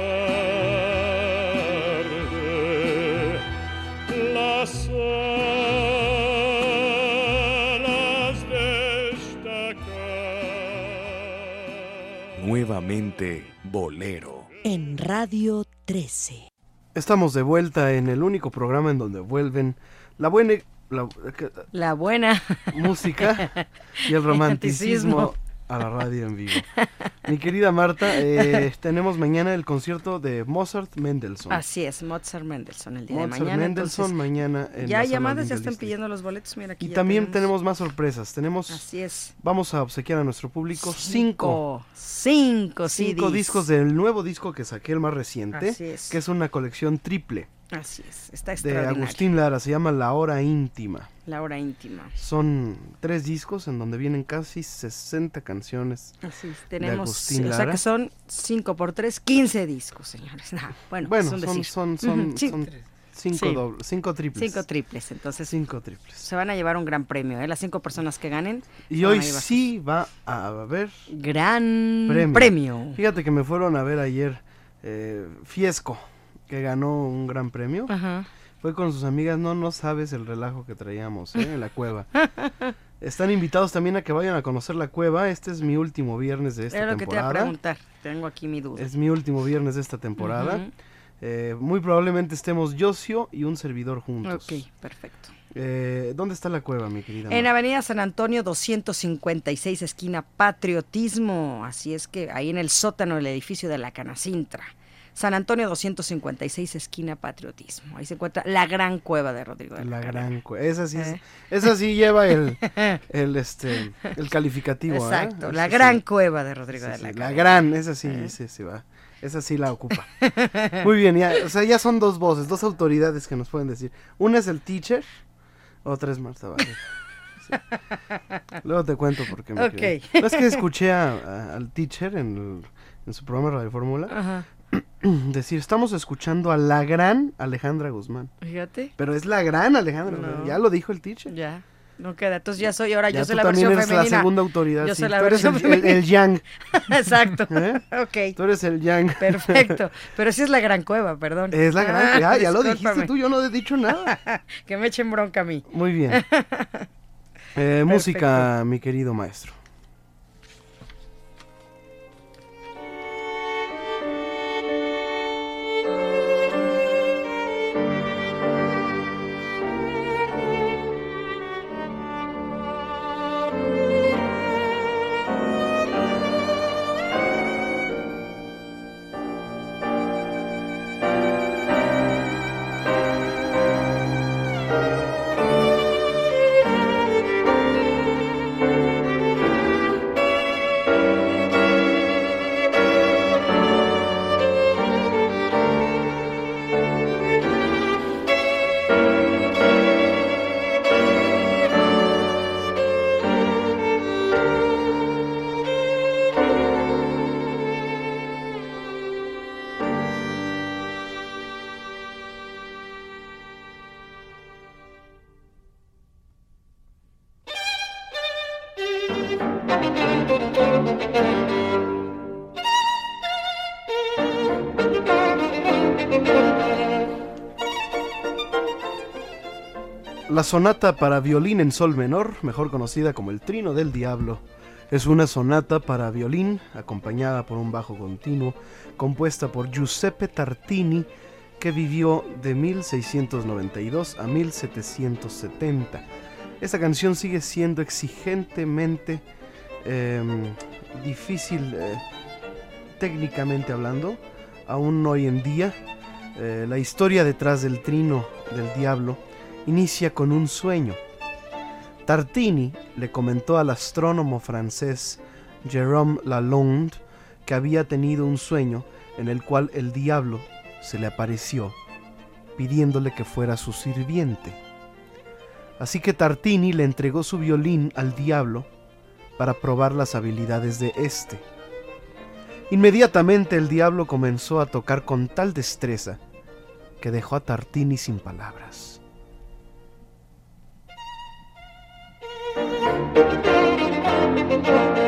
Nuevamente Bolero. En Radio 13. Estamos de vuelta en el único programa en donde vuelven la buena la- La buena música y el romanticismo a la radio en vivo. Mi querida Marta, eh, tenemos mañana el concierto de Mozart Mendelssohn. Así es, Mozart Mendelssohn el día Mozart de mañana. Mendelssohn entonces, mañana en ya llamadas, ya están pidiendo los boletos. Mira aquí Y también tenemos. tenemos más sorpresas. Tenemos Así es. Vamos a obsequiar a nuestro público cinco, Cinco, cinco CDs. discos del nuevo disco que saqué, el más reciente, Así es. que es una colección triple Así es, está de extraordinario. Agustín Lara, se llama La Hora Íntima. La hora íntima. Son tres discos en donde vienen casi 60 canciones Así es, de tenemos, Agustín o sea Lara. que son 5 por 3, 15 discos, señores. Nah, bueno, Bueno, son, decir. son, son, Ujú, sí. son cinco, Sí. dobles, cinco triples. Cinco triples, entonces Cinco triples. se van a llevar un gran premio, ¿eh? Las cinco personas que ganen. Y hoy sí va a haber gran premio. premio. Fíjate que me fueron a ver ayer eh, Fiesco, que ganó un gran premio. Ajá. Fue con sus amigas, no, no sabes el relajo que traíamos ¿eh? en la cueva. Están invitados también a que vayan a conocer la cueva. Este es mi último viernes de esta Era lo que te iba a temporada. preguntar. Tengo aquí mi duda. Es mi último viernes de esta temporada. Eh, muy probablemente estemos Josio y un servidor juntos. Ok, perfecto. Eh, ¿Dónde está la cueva, mi querida? En Mar? Avenida San Antonio 256, esquina Patriotismo. Así es que ahí en el sótano del edificio de la Canacintra. San Antonio 256, esquina Patriotismo. Ahí se encuentra la gran cueva de Rodrigo de la, La gran cueva. Esa sí, es- Eh. esa sí lleva el, el, este, el calificativo. ¿eh? Exacto, la gran sí. cueva de Rodrigo Sí, de sí, la La Carrera. gran, esa sí, Eh. sí, sí va. Esa sí la ocupa. Muy bien, ya, o sea, ya son dos voces, dos autoridades que nos pueden decir. Una es el teacher, otra es Marta Valle. Sí. Luego te cuento por qué me Ok. quedé. No, es que escuché a- a- al teacher en, el- en su programa Radio Fórmula Ajá. decir, estamos escuchando a la gran Alejandra Guzmán. Fíjate. Pero es la gran Alejandra, No. ya lo dijo el teacher. Ya. No queda. Entonces ya soy, ahora Ya yo soy tú la también versión eres femenina. la segunda autoridad. Yo sí. soy la Tú eres el, el- yang. Exacto. ¿Eh? Ok. Tú eres el yang. Perfecto. Pero sí es la gran cueva, perdón. Es la gran. Ah, Ya, ya lo dijiste tú, yo no he dicho nada. que me echen bronca a mí. Muy bien. Eh, música, mi querido maestro. Sonata para violín en sol menor, mejor conocida como el Trino del Diablo, es una sonata para violín acompañada por un bajo continuo, compuesta por Giuseppe Tartini, que vivió de 1692 a 1770. Esta canción sigue siendo exigentemente em, difícil eh, técnicamente hablando, aún hoy en día. Eh, la historia detrás del Trino del Diablo inicia con un sueño. Tartini le comentó al astrónomo francés Jérôme Lalonde que había tenido un sueño en el cual el diablo se le apareció pidiéndole que fuera su sirviente. Así que Tartini le entregó su violín al diablo para probar las habilidades de éste. Inmediatamente el diablo comenzó a tocar con tal destreza que dejó a Tartini sin palabras. Thank you.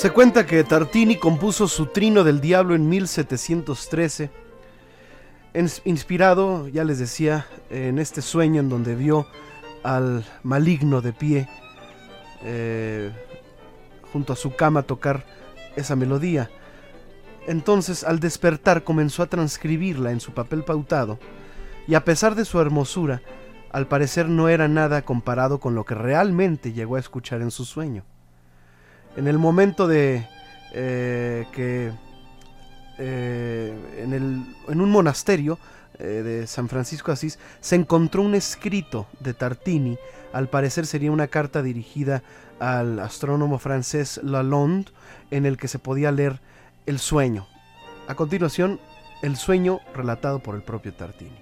Se cuenta que Tartini compuso su Trino del Diablo en 1713, ins- inspirado, ya les decía, en este sueño en donde vio al maligno de pie eh, junto a su cama tocar esa melodía. Entonces, al despertar, comenzó a transcribirla en su papel pautado y a pesar de su hermosura, al parecer no era nada comparado con lo que realmente llegó a escuchar en su sueño. En el momento de eh, que eh, en, el- en un monasterio eh, de San Francisco Asís se encontró un escrito de Tartini, al parecer sería una carta dirigida al astrónomo francés Lalonde, en el que se podía leer el sueño. A continuación, el sueño relatado por el propio Tartini.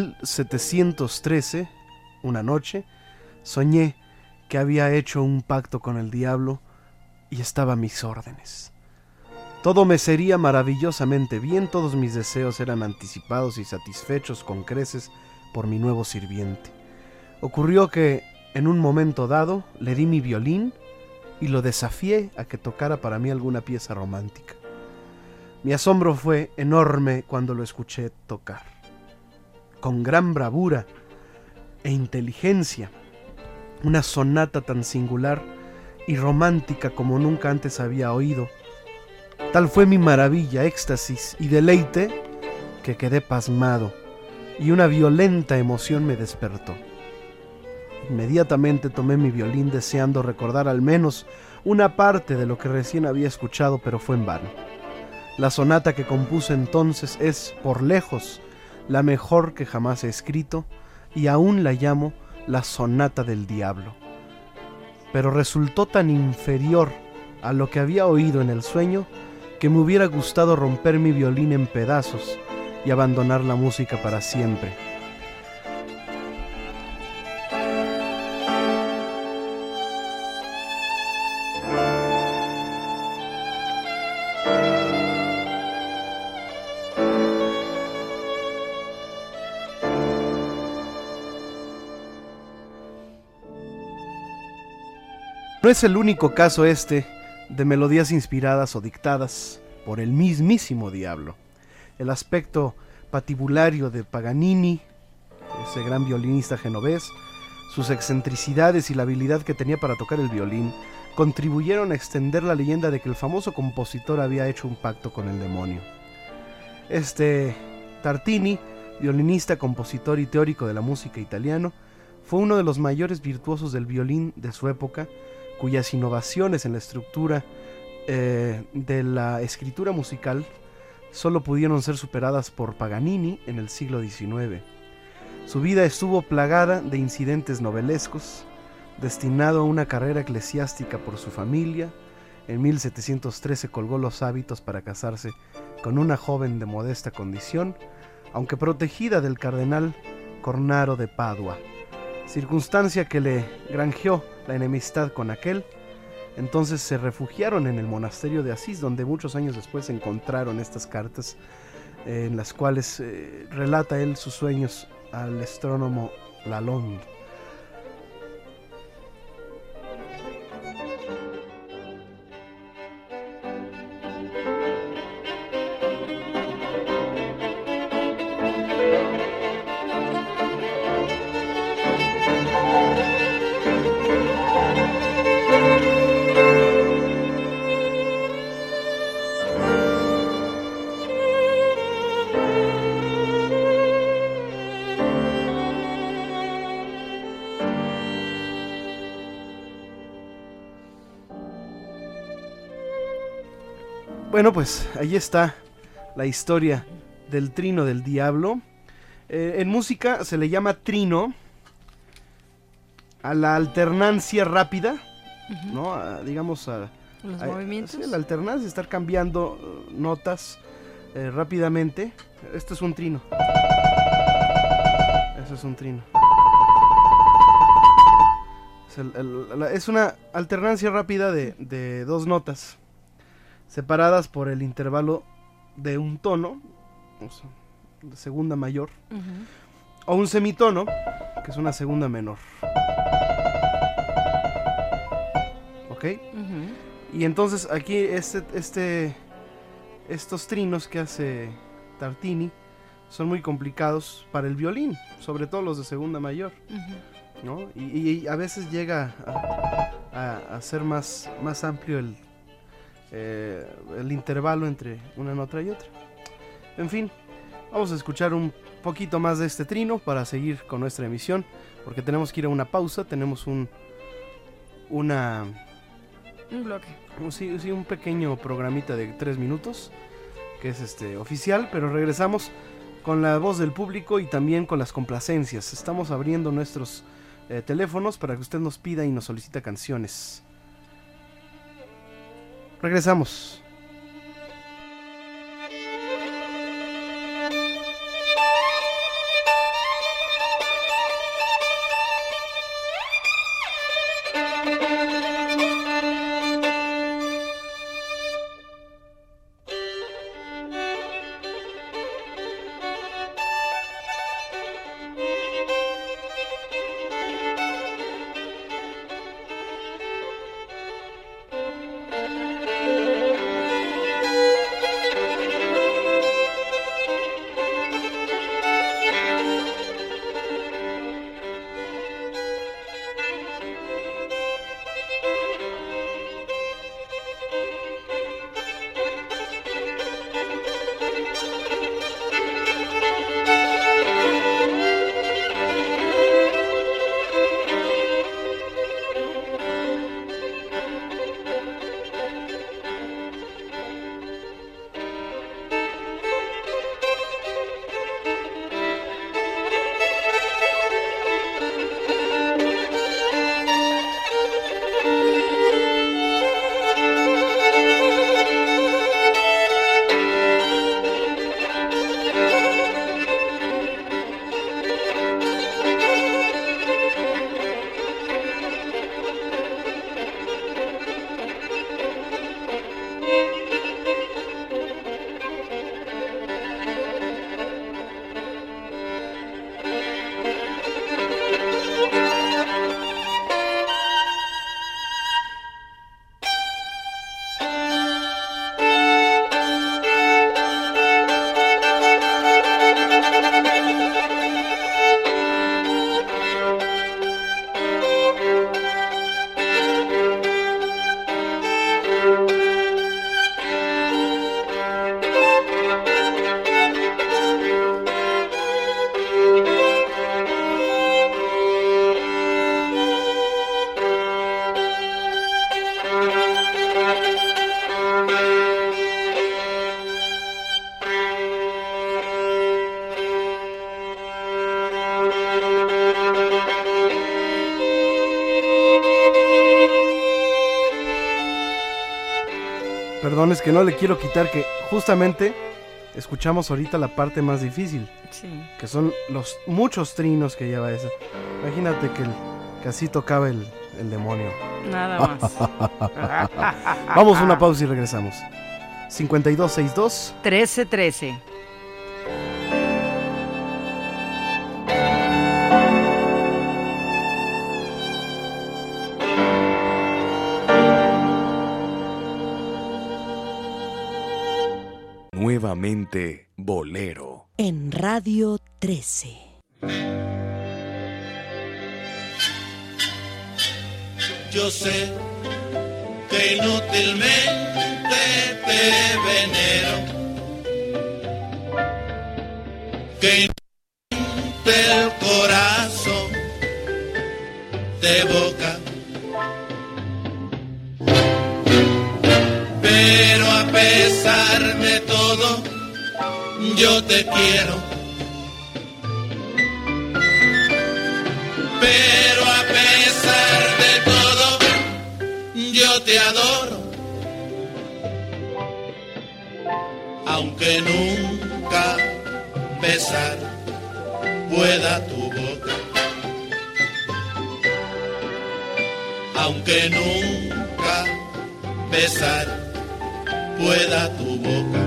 En 713, una noche, soñé que había hecho un pacto con el diablo y estaba a mis órdenes. Todo me sería maravillosamente bien, todos mis deseos eran anticipados y satisfechos con creces por mi nuevo sirviente. Ocurrió que, en un momento dado, le di mi violín y lo desafié a que tocara para mí alguna pieza romántica. Mi asombro fue enorme cuando lo escuché tocar. Con gran bravura e inteligencia, una sonata tan singular y romántica como nunca antes había oído. Tal fue mi maravilla, éxtasis y deleite que quedé pasmado y una violenta emoción me despertó. Inmediatamente tomé mi violín deseando recordar al menos una parte de lo que recién había escuchado, pero fue en vano. La sonata que compuse entonces es, por lejos, la mejor que jamás he escrito y aún la llamo la sonata del diablo. Pero resultó tan inferior a lo que había oído en el sueño que me hubiera gustado romper mi violín en pedazos y abandonar la música para siempre. No es el único caso este de melodías inspiradas o dictadas por el mismísimo diablo. El aspecto patibulario de Paganini, ese gran violinista genovés, sus excentricidades y la habilidad que tenía para tocar el violín contribuyeron a extender la leyenda de que el famoso compositor había hecho un pacto con el demonio. Este Tartini, violinista, compositor y teórico de la música italiano, fue uno de los mayores virtuosos del violín de su época, cuyas innovaciones en la estructura eh, de la escritura musical solo pudieron ser superadas por Paganini en el siglo XIX. Su vida estuvo plagada de incidentes novelescos, destinado a una carrera eclesiástica por su familia, en 1713 colgó los hábitos para casarse con una joven de modesta condición, aunque protegida del cardenal Cornaro de Padua, circunstancia que le granjeó la enemistad con aquel. Entonces se refugiaron en el monasterio de Asís, donde muchos años después encontraron estas cartas eh, en las cuales eh, relata él sus sueños al astrónomo Lalonde. Bueno, pues ahí está la historia del trino del diablo. Eh, en música se le llama trino a la alternancia rápida, ¿no? A, digamos a, Los a- movimientos. sí, la alternancia, estar cambiando eh, notas eh, rápidamente. Esto es un trino. Eso es un trino. Es, el- el- la- es una alternancia rápida de, de dos notas separadas por el intervalo de un tono, o sea, de segunda mayor, o un semitono, que es una segunda menor. ¿Ok? Y entonces aquí este, este, estos trinos que hace Tartini son muy complicados para el violín, sobre todo los de segunda mayor. ¿no? Y, y a veces llega a, a- a ser más, más amplio el, eh, el intervalo entre una nota y otra. En fin, vamos a escuchar un poquito más de este trino para seguir con nuestra emisión, porque tenemos que ir a una pausa, tenemos un una Un bloque. un- sí, sí, un pequeño programita de tres minutos que es este oficial, pero regresamos con la voz del público y también con las complacencias. Estamos abriendo nuestros eh, teléfonos para que usted nos pida y nos solicita canciones. Regresamos. Que no le quiero quitar que justamente escuchamos ahorita la parte más difícil. Sí. Que son los muchos trinos que lleva esa. Imagínate que, el, que así tocaba el, el demonio. Nada más. Vamos a una pausa y regresamos. 5262 1313. Nuevamente Bolero. En Radio 13. Yo sé que inútilmente pesar de todo, yo te quiero. Pero a pesar de todo, yo te adoro. Aunque nunca besar pueda tu boca. Aunque nunca besar pueda tu boca.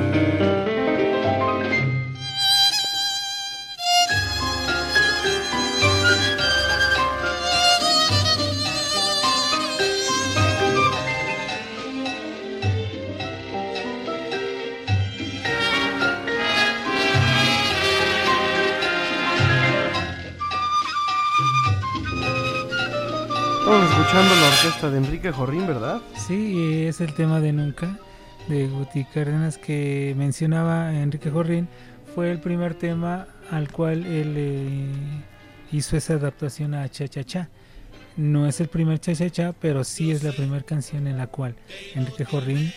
Estamos escuchando la orquesta de Enrique Jorrín, ¿verdad? Sí, es el tema de Nunca de Guti Cárdenas que mencionaba Enrique Jorrín. Fue el primer tema al cual él eh, hizo esa adaptación a Cha Cha Cha. No es el primer Cha Cha Cha, pero sí es la primera canción en la cual Enrique Jorrín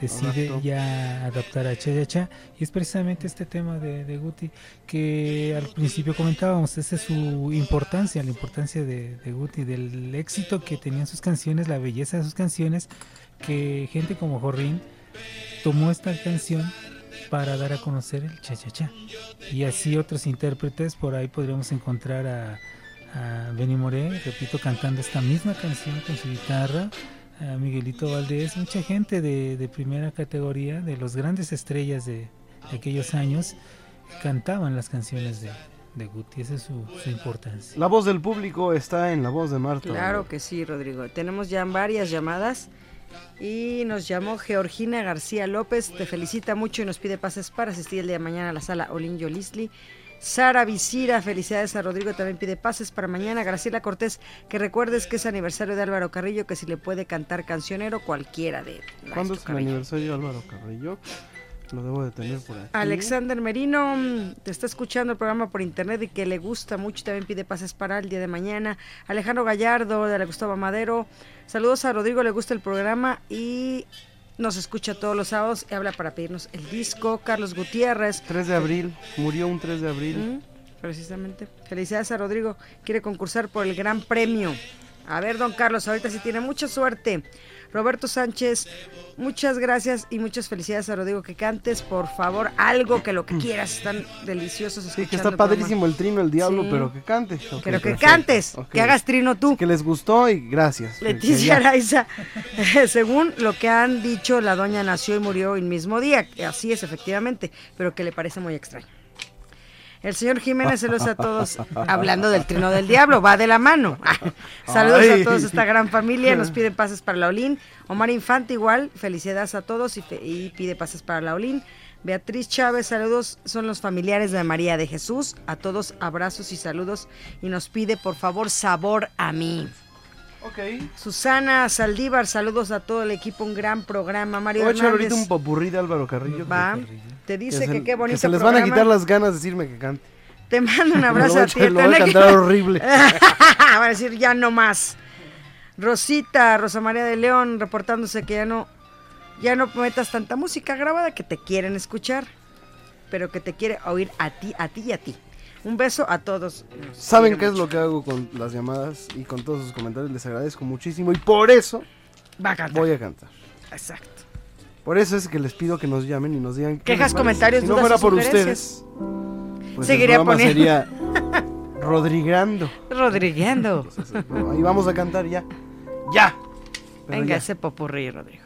decide ya adaptar a Cha Cha Cha. Y es precisamente este tema de, de Guti que al principio comentábamos, esa es su importancia, la importancia de, de Guti, del éxito que tenían sus canciones, la belleza de sus canciones, que gente como Jorrín tomó esta canción para dar a conocer el cha cha cha. Y así otros intérpretes por ahí podríamos encontrar a, a Benny Moré repito cantando esta misma canción con su guitarra. A Miguelito Valdés mucha gente de, de primera categoría de los grandes estrellas de, de aquellos años cantaban las canciones de, de Guti. Esa es su, su importancia. La voz del público está en la voz de Marta. Claro que sí, Rodrigo. Tenemos ya varias llamadas y nos llamó Georgina García López. Te felicita mucho y nos pide pases para asistir el día de mañana a la sala Olin Yolisli. Sara Visira, felicidades a Rodrigo, también pide pases para mañana. Graciela Cortés, que recuerdes que es aniversario de Álvaro Carrillo, que si le puede cantar cancionero cualquiera de ¿Cuándo Maestro es el aniversario de Álvaro Carrillo? Lo debo de tener por aquí. Alexander Merino te está escuchando el programa por internet y que le gusta mucho y también pide pases para el día de mañana. Alejandro Gallardo de la Gustavo Madero. Saludos a Rodrigo, le gusta el programa y nos escucha todos los sábados y habla para pedirnos el disco. Carlos Gutiérrez. 3 de abril, murió un 3 de abril. Mm, precisamente. Felicidades a Rodrigo. Quiere concursar por el gran premio. A ver, don Carlos, ahorita sí tiene mucha suerte. Roberto Sánchez, muchas gracias y muchas felicidades a Rodrigo. Que cantes, por favor, algo que lo que quieras. Están deliciosos Sí, que está el padrísimo el trino, el diablo, Sí. pero que cante. Ok, Pero que perfecto. cantes, que hagas trino tú. Que les gustó y gracias. Leticia Araiza, según lo que han dicho, la doña nació y murió el mismo día. Así es, efectivamente, pero que le parece muy extraño. El señor Jiménez, saludos a todos. Hablando del trino del diablo, va de la mano. saludos Ay. a todos esta gran familia. Nos pide pases para la Olin. Omar Infante, igual, felicidades a todos y, fe- y pide pases para la Olin. Beatriz Chávez, saludos, son los familiares de María de Jesús. A todos abrazos y saludos. Y nos pide, por favor, sabor a mí. Ok. Susana Saldívar, saludos a todo el equipo, un gran programa. Mario Voy a echar ahorita un popurrí de Álvaro Carrillo. va, te dice que, qué bonito Que se les van a quitar las ganas de decirme que cante. Te mando un abrazo a ti. lo voy a cantar horrible. Va a decir ya no más. Rosita, Rosa María de León, reportándose que ya no, ya no metas tanta música grabada que te quieren escuchar, pero que te quiere oír a ti, a ti y a ti. Un beso a todos. Nos ¿Saben qué es lo que hago con las llamadas y con todos sus comentarios? Les agradezco muchísimo y por eso Va a cantar. voy a cantar. Exacto. Por eso es que les pido que nos llamen y nos digan Quejas, comentarios, Si no fuera por ustedes, pues Seguiría el poniendo. sería Rodrigando. Rodrigueando. Ahí vamos a cantar ya. ¡Ya! Pero Venga, ya. ese popurrí, Rodrigo.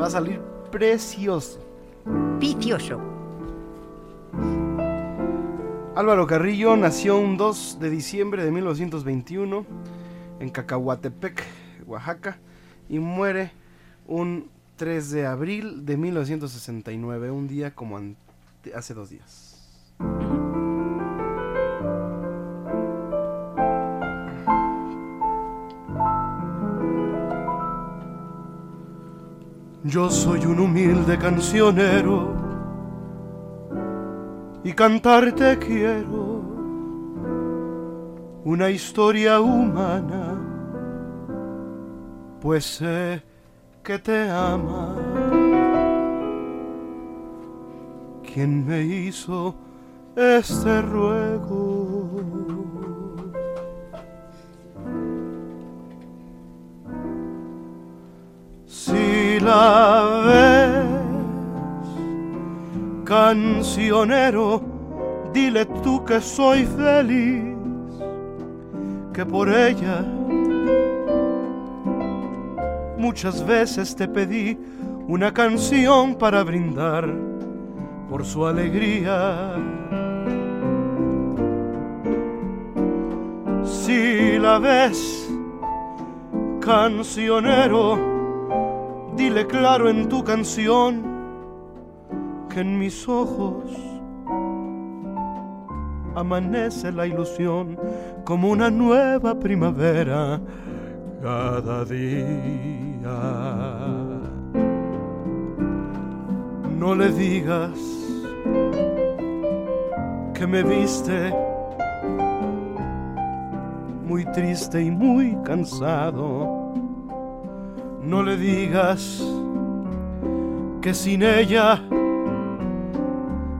Va a salir precioso. Picioso. Álvaro Carrillo nació un 2 de diciembre de 1921 en Cacahuatepec, Oaxaca, y muere un 3 de abril de 1969, un día como hace dos días. Yo soy un humilde cancionero y cantarte quiero una historia humana, pues sé que te ama. Quien me hizo este ruego. Si la cancionero, dile tú que soy feliz, que por ella muchas veces te pedí una canción para brindar por su alegría. Si la ves, cancionero, dile claro en tu canción en mis ojos amanece la ilusión como una nueva primavera cada día. No le digas que me viste muy triste y muy cansado. No le digas que sin ella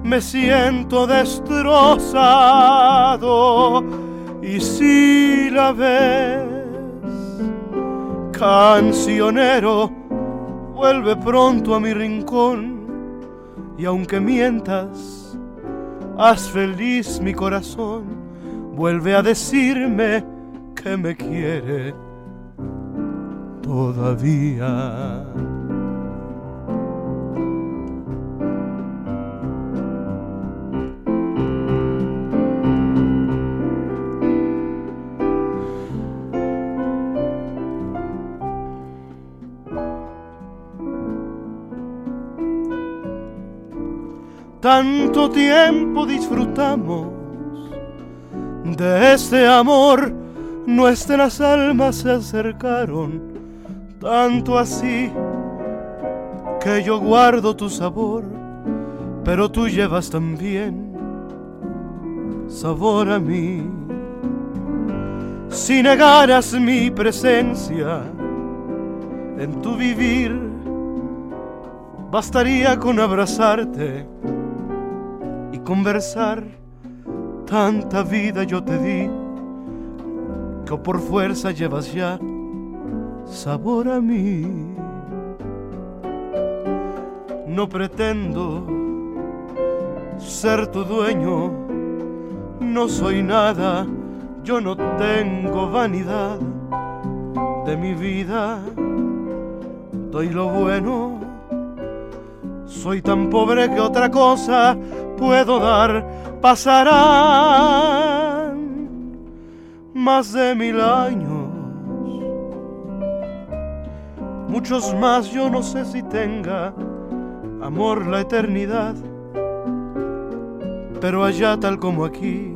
me siento destrozado y si la ves, cancionero, vuelve pronto a mi rincón y aunque mientas, haz feliz mi corazón, vuelve a decirme que me quiere todavía. Tanto tiempo disfrutamos de este amor, nuestras almas se acercaron, tanto así que yo guardo tu sabor, pero tú llevas también sabor a mí. Si negaras mi presencia en tu vivir, bastaría con abrazarte conversar. Tanta vida yo te di que por fuerza llevas ya sabor a mí. No pretendo ser tu dueño, no soy nada, yo no tengo vanidad de mi vida. Doy lo bueno, soy tan pobre que otra cosa puedo dar. Pasarán más de mil años, muchos más, yo no sé si tenga amor la eternidad, pero allá tal como aquí,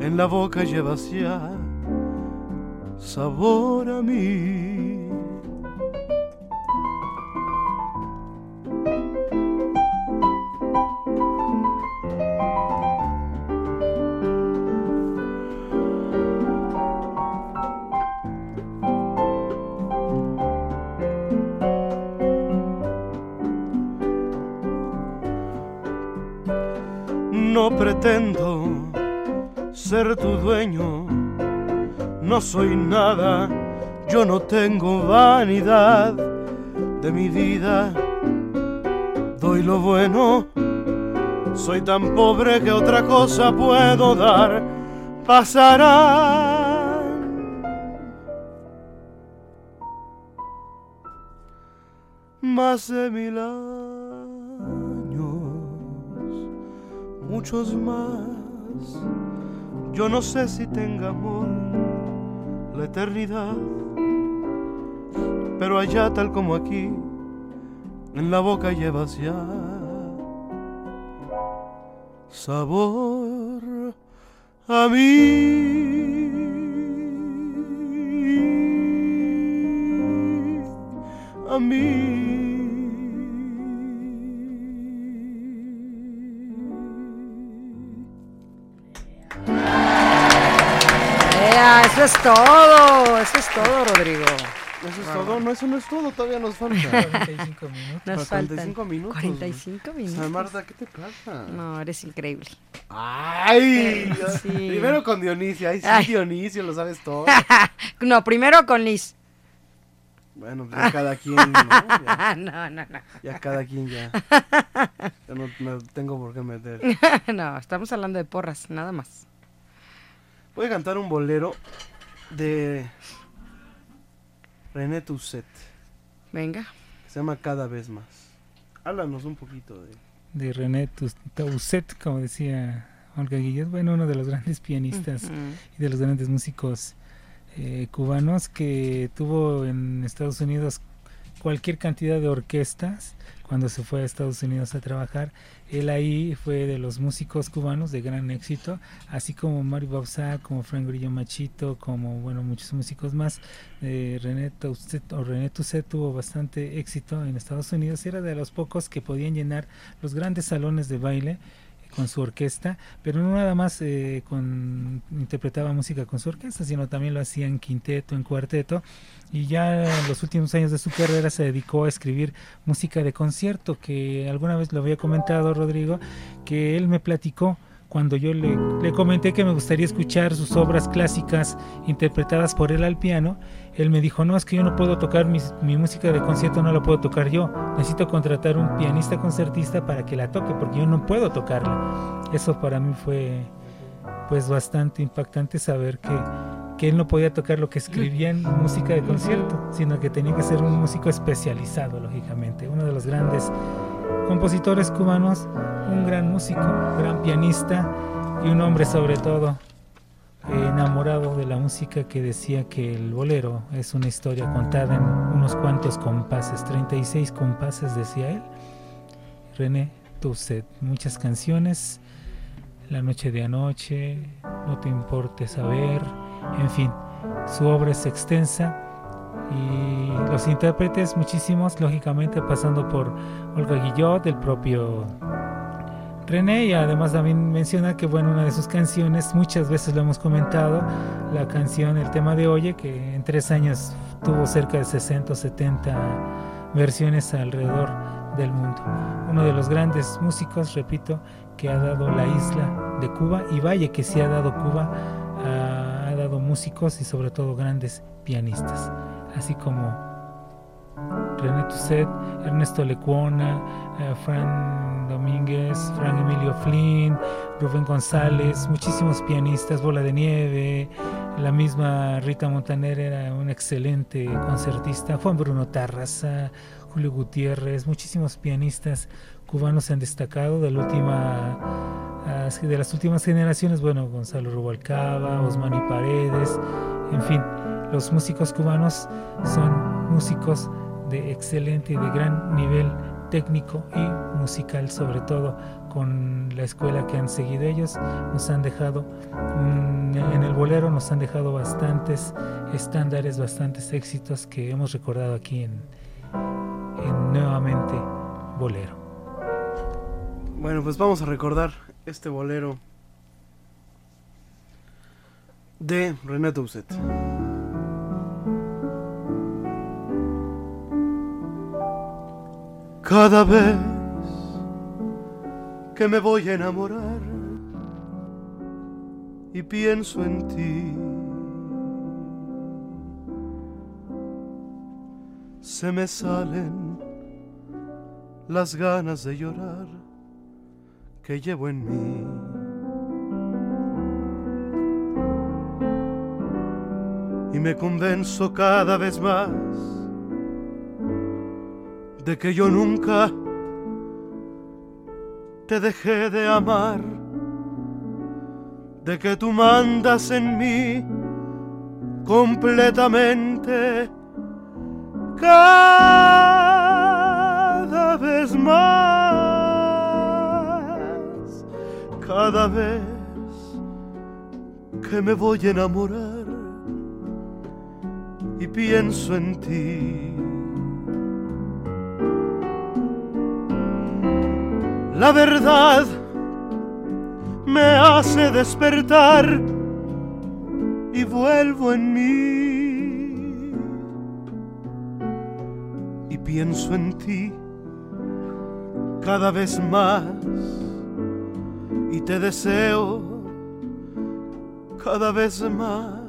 en la boca llevas ya sabor a mí. No pretendo ser tu dueño, no soy nada, yo no tengo vanidad de mi vida. Doy lo bueno, soy tan pobre que otra cosa puedo dar. Pasarán más de mil años, muchos más. Yo no sé si tenga amor la eternidad, pero allá tal como aquí, en la boca llevas ya sabor a mí, a mí. Ea, eso es todo, eso es todo, Rodrigo. Eso es todo, no, eso no es todo, todavía nos falta. 45 minutos. Nos 45 faltan minutos. 45 minutos. Marta, ¿qué te pasa? No, eres increíble. ¡Ay! Sí. Primero con Dionisio, ay sí, Ay. Dionisio, lo sabes todo. no, primero con Liz. Bueno, pues ya cada quien, ¿no? Ya, no, no, no. ya cada quien ya. Ya no me tengo por qué meter. no, estamos hablando de porras, nada más. Voy a cantar un bolero de René Toussaint. Venga. Se llama Cada vez más. Háblanos un poquito de... de René Tus- Tausset, como decía Olga Guillet, bueno, uno de los grandes pianistas y de los grandes músicos eh, cubanos que tuvo en Estados Unidos cualquier cantidad de orquestas cuando se fue a Estados Unidos a trabajar. Él ahí fue de los músicos cubanos de gran éxito, así como Mario Bauzá, como Frank Grillo Machito, como bueno muchos músicos más. Eh, René Toussaint tuvo bastante éxito en Estados Unidos. Era de los pocos que podían llenar los grandes salones de baile con su orquesta, pero no nada más eh, con interpretaba música con su orquesta, sino también lo hacía en quinteto, en cuarteto, y ya en los últimos años de su carrera se dedicó a escribir música de concierto, que alguna vez lo había comentado Rodrigo, que él me platicó cuando yo le, le comenté que me gustaría escuchar sus obras clásicas interpretadas por él al piano, él me dijo, no, es que yo no puedo tocar mi música de concierto, no la puedo tocar yo. Necesito contratar un pianista concertista para que la toque, porque yo no puedo tocarla. Eso para mí fue pues bastante impactante saber que, que él no podía tocar lo que escribía en música de concierto, sino que tenía que ser un músico especializado, lógicamente. Uno de los grandes compositores cubanos, un gran músico, gran pianista y un hombre sobre todo enamorado de la música que decía que el bolero es una historia contada en unos cuantos compases, 36 compases decía él. René Toussaint, muchas canciones, La noche de anoche, No te importe saber, en fin, su obra es extensa y los intérpretes muchísimos, lógicamente pasando por Olga Guillot, el propio René y además también menciona que bueno una de sus canciones muchas veces lo hemos comentado la canción el tema de Oye que en tres años tuvo cerca de 60 o 70 versiones alrededor del mundo. Uno de los grandes músicos repito que ha dado la isla de Cuba y vaya que sí ha dado Cuba ha, ha dado músicos y sobre todo grandes pianistas así como René Toussaint, Ernesto Lecuona, eh, Fran Domínguez, Fran Emilio Flynn, Rubén González, muchísimos pianistas, Bola de Nieve, la misma Rita Montaner era un excelente concertista, Juan Bruno Tarraza, Julio Gutiérrez, muchísimos pianistas cubanos se han destacado de la última de las últimas generaciones, bueno, Gonzalo Rubalcaba, Osmani Paredes, en fin, los músicos cubanos son músicos de excelente y de gran nivel técnico y musical sobre todo con la escuela que han seguido ellos nos han dejado en el bolero nos han dejado bastantes estándares bastantes éxitos que hemos recordado aquí en, en nuevamente bolero Bueno, pues vamos a recordar este bolero de René Toussaint. Cada vez que me voy a enamorar y pienso en ti, se me salen las ganas de llorar que llevo en mí. Y me convenzo cada vez más de que yo nunca te dejé de amar, de que tú mandas en mí completamente cada vez más, cada vez que me voy a enamorar y pienso en ti. La verdad me hace despertar y vuelvo en mí. Y pienso en ti cada vez más y te deseo cada vez más.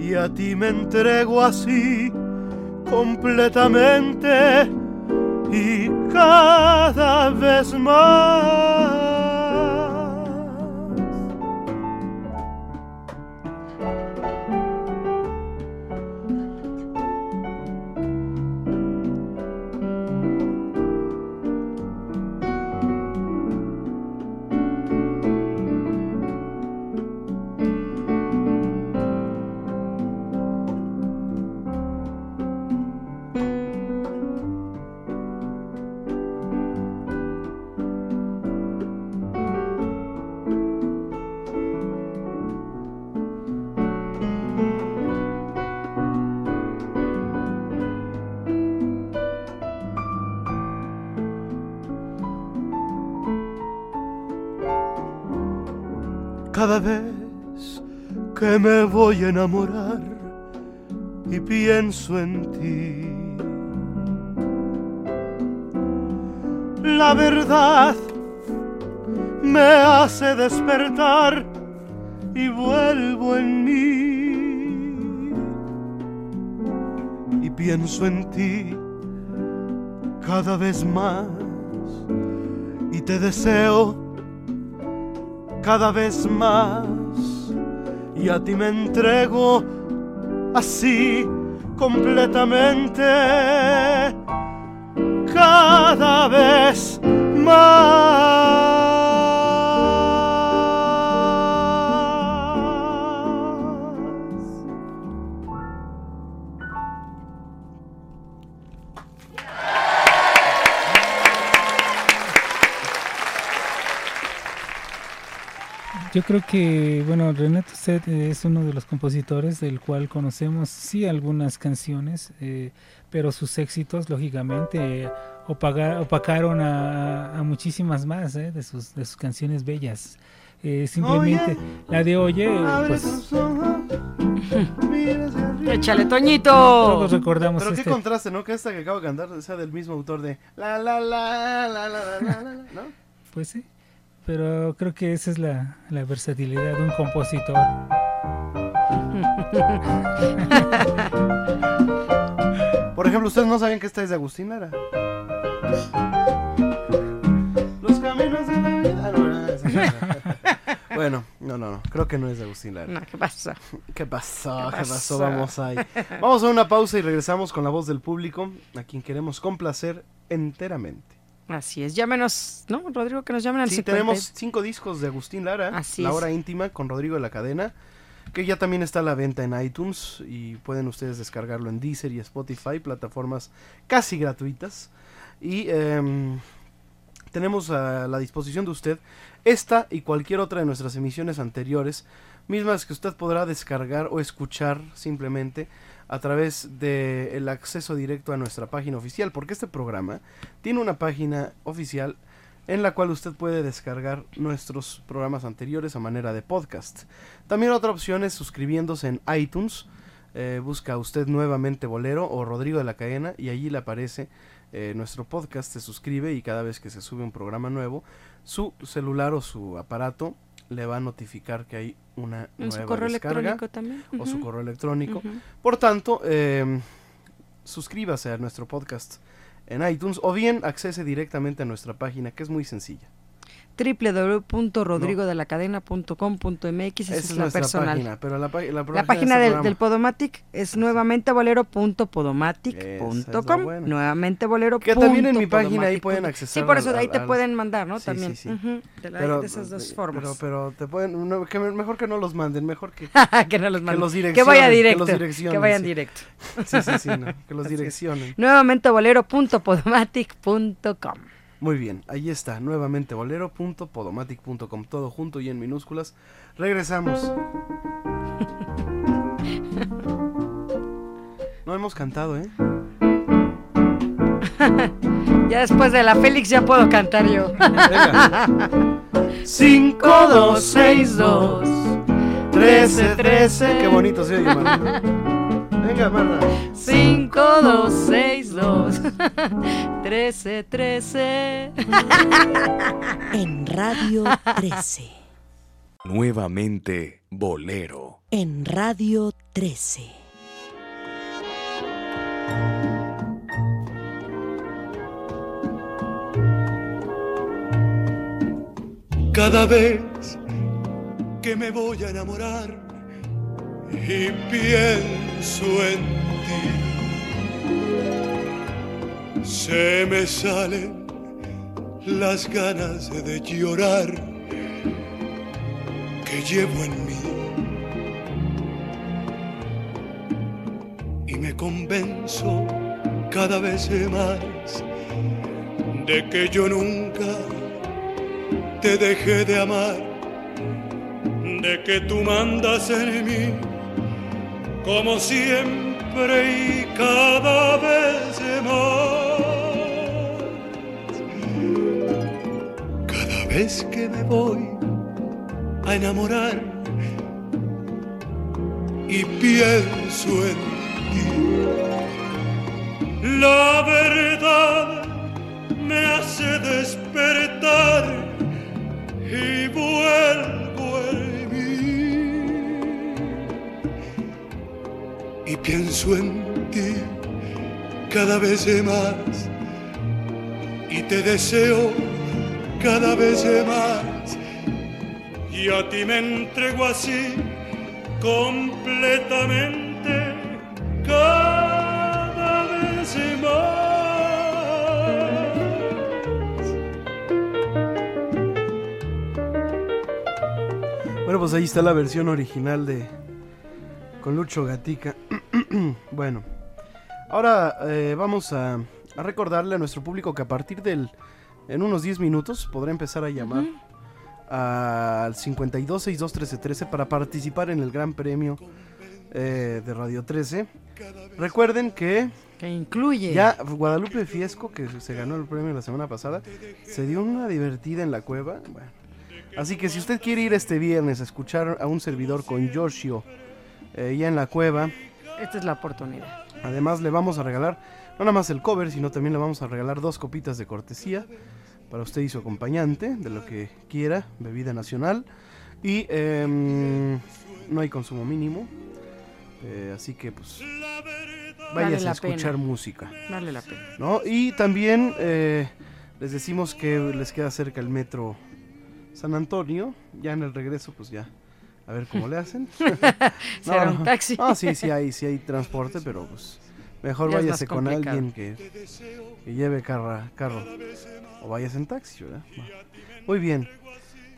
Y a ti me entrego así completamente y cada vez más. Cada vez que me voy a enamorar y pienso en ti. La verdad me hace despertar y vuelvo en mí. Y pienso en ti cada vez más y te deseo cada vez más y a ti me entrego así completamente cada vez más. Yo creo que, bueno, Renato Set es uno de los compositores del cual conocemos, sí, algunas canciones, eh, pero sus éxitos, lógicamente, opaga- opacaron a, a muchísimas más eh, de, sus, de sus canciones bellas. Eh, simplemente la de Oye, pues Échale, Toñito. todos recordamos Pero qué este. contraste, ¿no? Que esta que acabo de cantar sea del mismo autor de La La La La La La La, la, ¿no? Pues sí, pero creo que esa es la, la versatilidad de un compositor. Por ejemplo, ¿ustedes no sabían que esta es de Agustín Lara? Los caminos de la vida. Ah, no, no. Bueno, no, no, no. Creo que no es de Agustín Lara. No, ¿qué pasa? ¿Qué pasó? ¿Qué ¿Qué pasó? pasó? Vamos ahí. Vamos a una pausa y regresamos con la voz del público, a quien queremos complacer enteramente. Así es, llámenos, ¿no, Rodrigo? Que nos llamen al Sí, 50. tenemos cinco discos de Agustín Lara, Así La es. Hora Íntima con Rodrigo de la Cadena, que ya también está a la venta en iTunes y pueden ustedes descargarlo en Deezer y Spotify, plataformas casi gratuitas. Y em, tenemos a la disposición de usted esta y cualquier otra de nuestras emisiones anteriores, mismas que usted podrá descargar o escuchar simplemente a través del acceso directo a nuestra página oficial, porque este programa tiene una página oficial en la cual usted puede descargar nuestros programas anteriores a manera de podcast. También otra opción es suscribiéndose en iTunes. eh, busca usted nuevamente Bolero o Rodrigo de la Cadena y allí le aparece eh, nuestro podcast, se suscribe y cada vez que se sube un programa nuevo, su celular o su aparato le va a notificar que hay una En su nueva correo descarga electrónico también. o su correo electrónico. Por tanto, eh, suscríbase a nuestro podcast en iTunes o bien accese directamente a nuestra página que es muy sencilla. www.rodrigodelacadena.com.mx es, es la personal. página, pero la, la La página página de del, del Podomatic es nuevamente bolero.podomatic.com. buena. Nuevamente bolero. Que también en mi página ahí pueden Sí, accesar por eso al- de ahí te al- pueden mandar, ¿no? Sí, también. sí, sí. Ujú, de, la- Pero- de esas dos pero- formas. Pero, te pueden, no, que me- mejor que no los manden, mejor que, que no los manden. los Que direccionen. vaya directo, los que vayan sí. directo. Sí, sí, sí, no, que los es. direccionen. Nuevamente bolero.podomatic.com. Muy bien, ahí está, nuevamente bolero.podomatic.com, todo junto y en minúsculas. Regresamos. No hemos cantado, ¿eh? Ya después de la Félix ya puedo cantar yo. Venga. 5, 2, 6, 2, 13, 13. Qué bonito se oye. Venga, Marta. 5, 2, 6, 2, 13, 13. En Radio 13. Nuevamente Bolero. En Radio 13. Cada vez que me voy a enamorar y pienso en ti, se me salen las ganas de llorar que llevo en mí. Y me convenzo cada vez más de que yo nunca te dejé de amar, de que tú mandas en mí, como siempre y cada vez más. Cada vez que me voy a enamorar y pienso en ti. La verdad me hace despertar pienso en ti cada vez más y te deseo cada vez más. Y a ti me entrego así completamente cada vez Bueno, pues ahí está la versión original de con Lucho Gatica. bueno, ahora eh, vamos a, a recordarle a nuestro público que a partir del en unos 10 minutos podrá empezar a llamar al 52 62 13 13 para participar en el Gran Premio eh, de Radio 13. Recuerden que Que incluye. ya Guadalupe Fiesco, que se ganó el premio la semana pasada, se dio una divertida en la cueva. Bueno, así que si usted quiere ir este viernes a escuchar a un servidor con Yoshio eh, ya en la cueva, Esta es la oportunidad. Además le vamos a regalar no nada más el cover, sino también le vamos a regalar dos copitas de cortesía para usted y su acompañante, de lo que quiera, bebida nacional. Y em, no hay consumo mínimo. eh, así que pues vayas a escuchar pena. música. Vale la pena. ¿no? Y también eh, les decimos que les queda cerca el metro San Antonio. Ya en el regreso, pues ya. A ver cómo le hacen. Será un taxi. Ah, sí, sí hay, sí hay transporte, pero pues mejor Ya váyase con alguien que, que lleve carra- carro. O vayas en taxi, ¿verdad? Muy bien.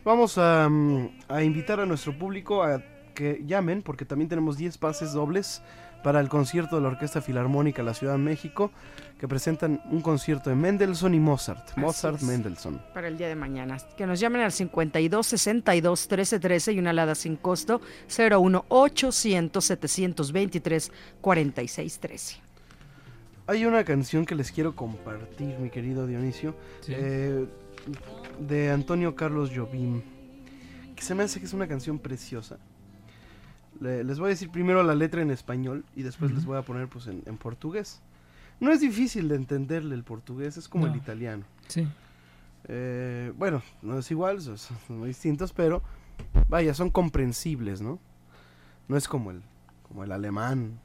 Vamos a, mm, a invitar a nuestro público a que llamen, porque también tenemos 10 pases dobles para el concierto de la Orquesta Filarmónica de la Ciudad de México, que presentan un concierto de Mendelssohn y Mozart. Mozart. Mendelssohn. Para el día de mañana. Que nos llamen al 52 62 13 13 y una alada sin costo 01 800 723 46 13. Hay una canción que les quiero compartir, mi querido Dionisio, Sí. eh, de Antonio Carlos Jobim, que se me hace que es una canción preciosa. Le- les voy a decir primero la letra en español y después les voy a poner pues en, en portugués. No es difícil de entenderle el portugués, es como el No. italiano. Sí. Eh, bueno, no es igual, son, son muy distintos, pero vaya, son comprensibles, ¿no? No es como el, como el alemán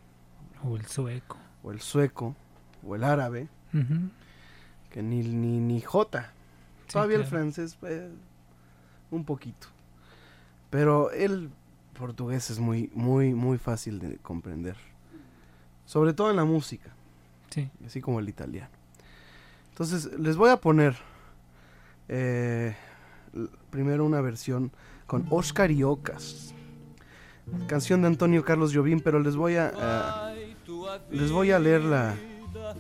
O el sueco. o el sueco o el árabe, que ni, ni, ni J. Sí, Todavía el francés, eh, un poquito. Pero el portugués es muy, muy, muy fácil de comprender. Sobre todo en la música. Sí. Así como el italiano. Entonces, les voy a poner eh, primero una versión con Oscar y Ocas. Canción de Antonio Carlos Jobim, pero les voy a, eh, les voy a leer la,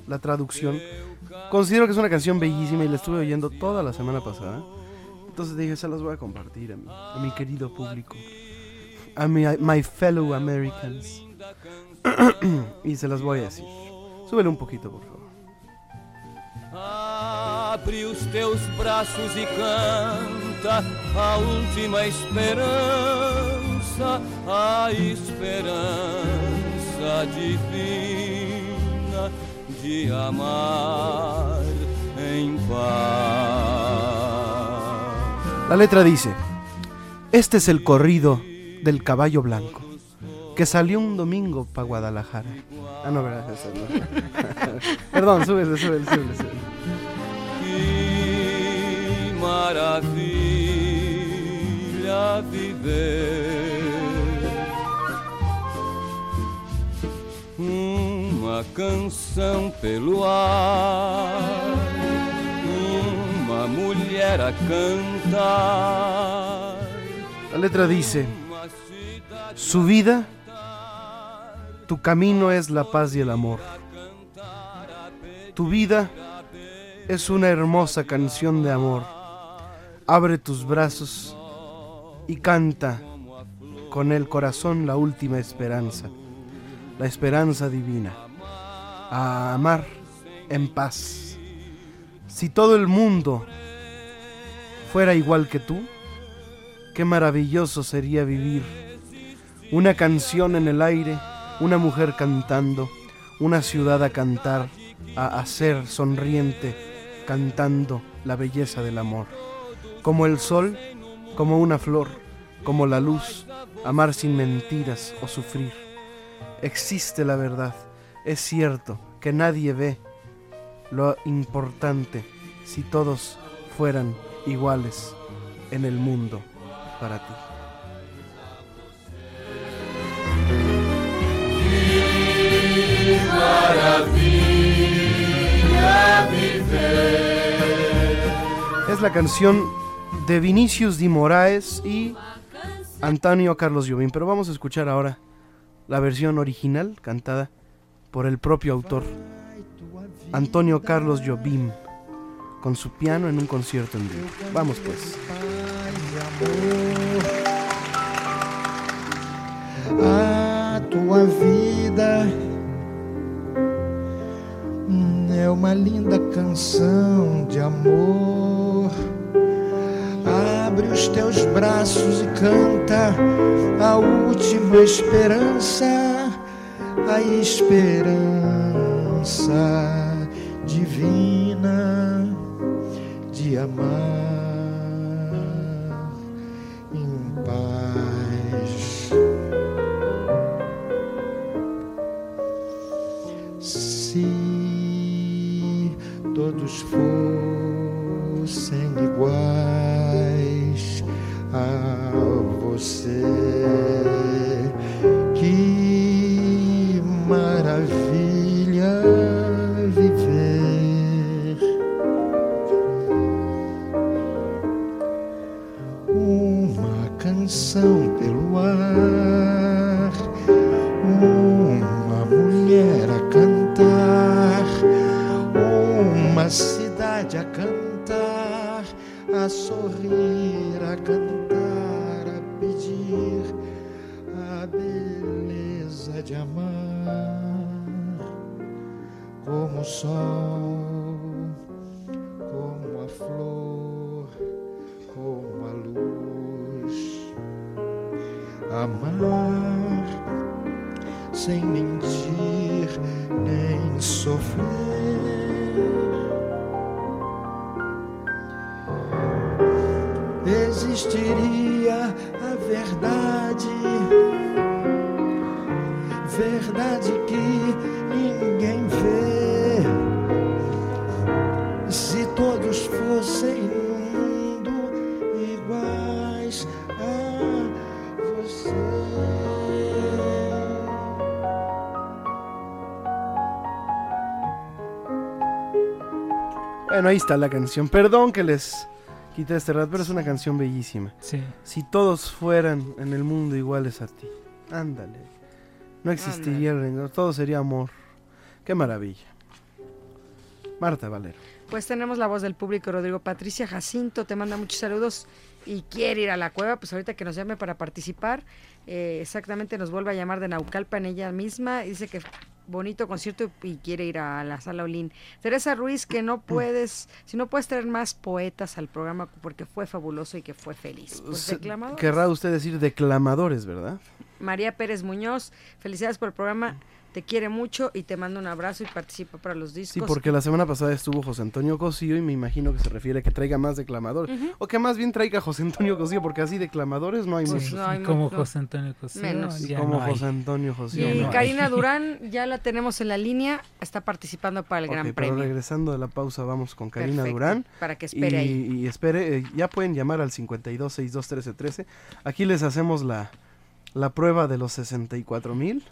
la traducción. Considero que es una canción bellísima y la estuve oyendo toda la semana pasada. Entonces dije, se las voy a compartir a mi, a mi querido público. A mi my fellow Americans. y se las voy a decir. Súbele un poquito, por favor. Abre os teus braços e canta a última esperança, a esperança divina de amar em paz. La letra dice, este es el corrido del caballo blanco, que salió un domingo para Guadalajara. Ah, no, verdad, esa no. Perdón, súbele, súbele, súbele, súbele. Uma canção pelo ar, uma mulher a cantar. La letra dice, su vida, tu camino es la paz y el amor. Tu vida es una hermosa canción de amor. Abre tus brazos y canta con el corazón la última esperanza, la esperanza divina, a amar en paz. Si todo el mundo fuera igual que tú, qué maravilloso sería vivir. Una canción en el aire, una mujer cantando, una ciudad a cantar, a hacer sonriente, cantando la belleza del amor. Como el sol, como una flor, como la luz, amar sin mentiras o sufrir. Existe la verdad, es cierto que nadie ve lo importante si todos fueran iguales en el mundo para ti. Es la canción de Vinicius Di Moraes y Antonio Carlos Jobim, pero vamos a escuchar ahora la versión original cantada por el propio autor, Antonio Carlos Jobim, con su piano en un concierto en vivo. Vamos pues. A tua vida é uma linda canção de amor. Abre os teus braços e canta a última esperança, a esperança divina de amar está la canción. Perdón que les quité este rato, pero es una canción bellísima. Sí. Si todos fueran en el mundo iguales a ti. Ándale. No existiría el rencor, todo sería amor. Qué maravilla. Marta Valero. Pues tenemos la voz del público, Rodrigo Patricia Jacinto, te manda muchos saludos y quiere ir a la cueva, pues ahorita que nos llame para participar, eh, exactamente nos vuelve a llamar de Naucalpan ella misma, dice que bonito concierto y quiere ir a la sala Olin. Teresa Ruiz, que no puedes, si no puedes traer más poetas al programa porque fue fabuloso y que fue feliz. Pues. Querrá usted decir declamadores, ¿verdad? María Pérez Muñoz, felicidades por el programa, te quiere mucho y te manda un abrazo y participa para los discos. Sí, porque la semana pasada estuvo José Antonio Cosío y me imagino que se refiere a que traiga más declamadores. O que más bien traiga José Antonio Cosío, porque así declamadores no hay Pues muchos. no hay como no. José Antonio Cosío. Menos. ya como no. José Antonio Cosío. Y no hay. Karina Durán ya la tenemos en la línea, está participando para el Ok, Gran pero Premio. regresando de la pausa vamos con Karina Perfecto, Durán. para que espere y, ahí. Y espere, eh, ya pueden llamar al 52 62 13 13. Aquí les hacemos la, la prueba de los 64 mil.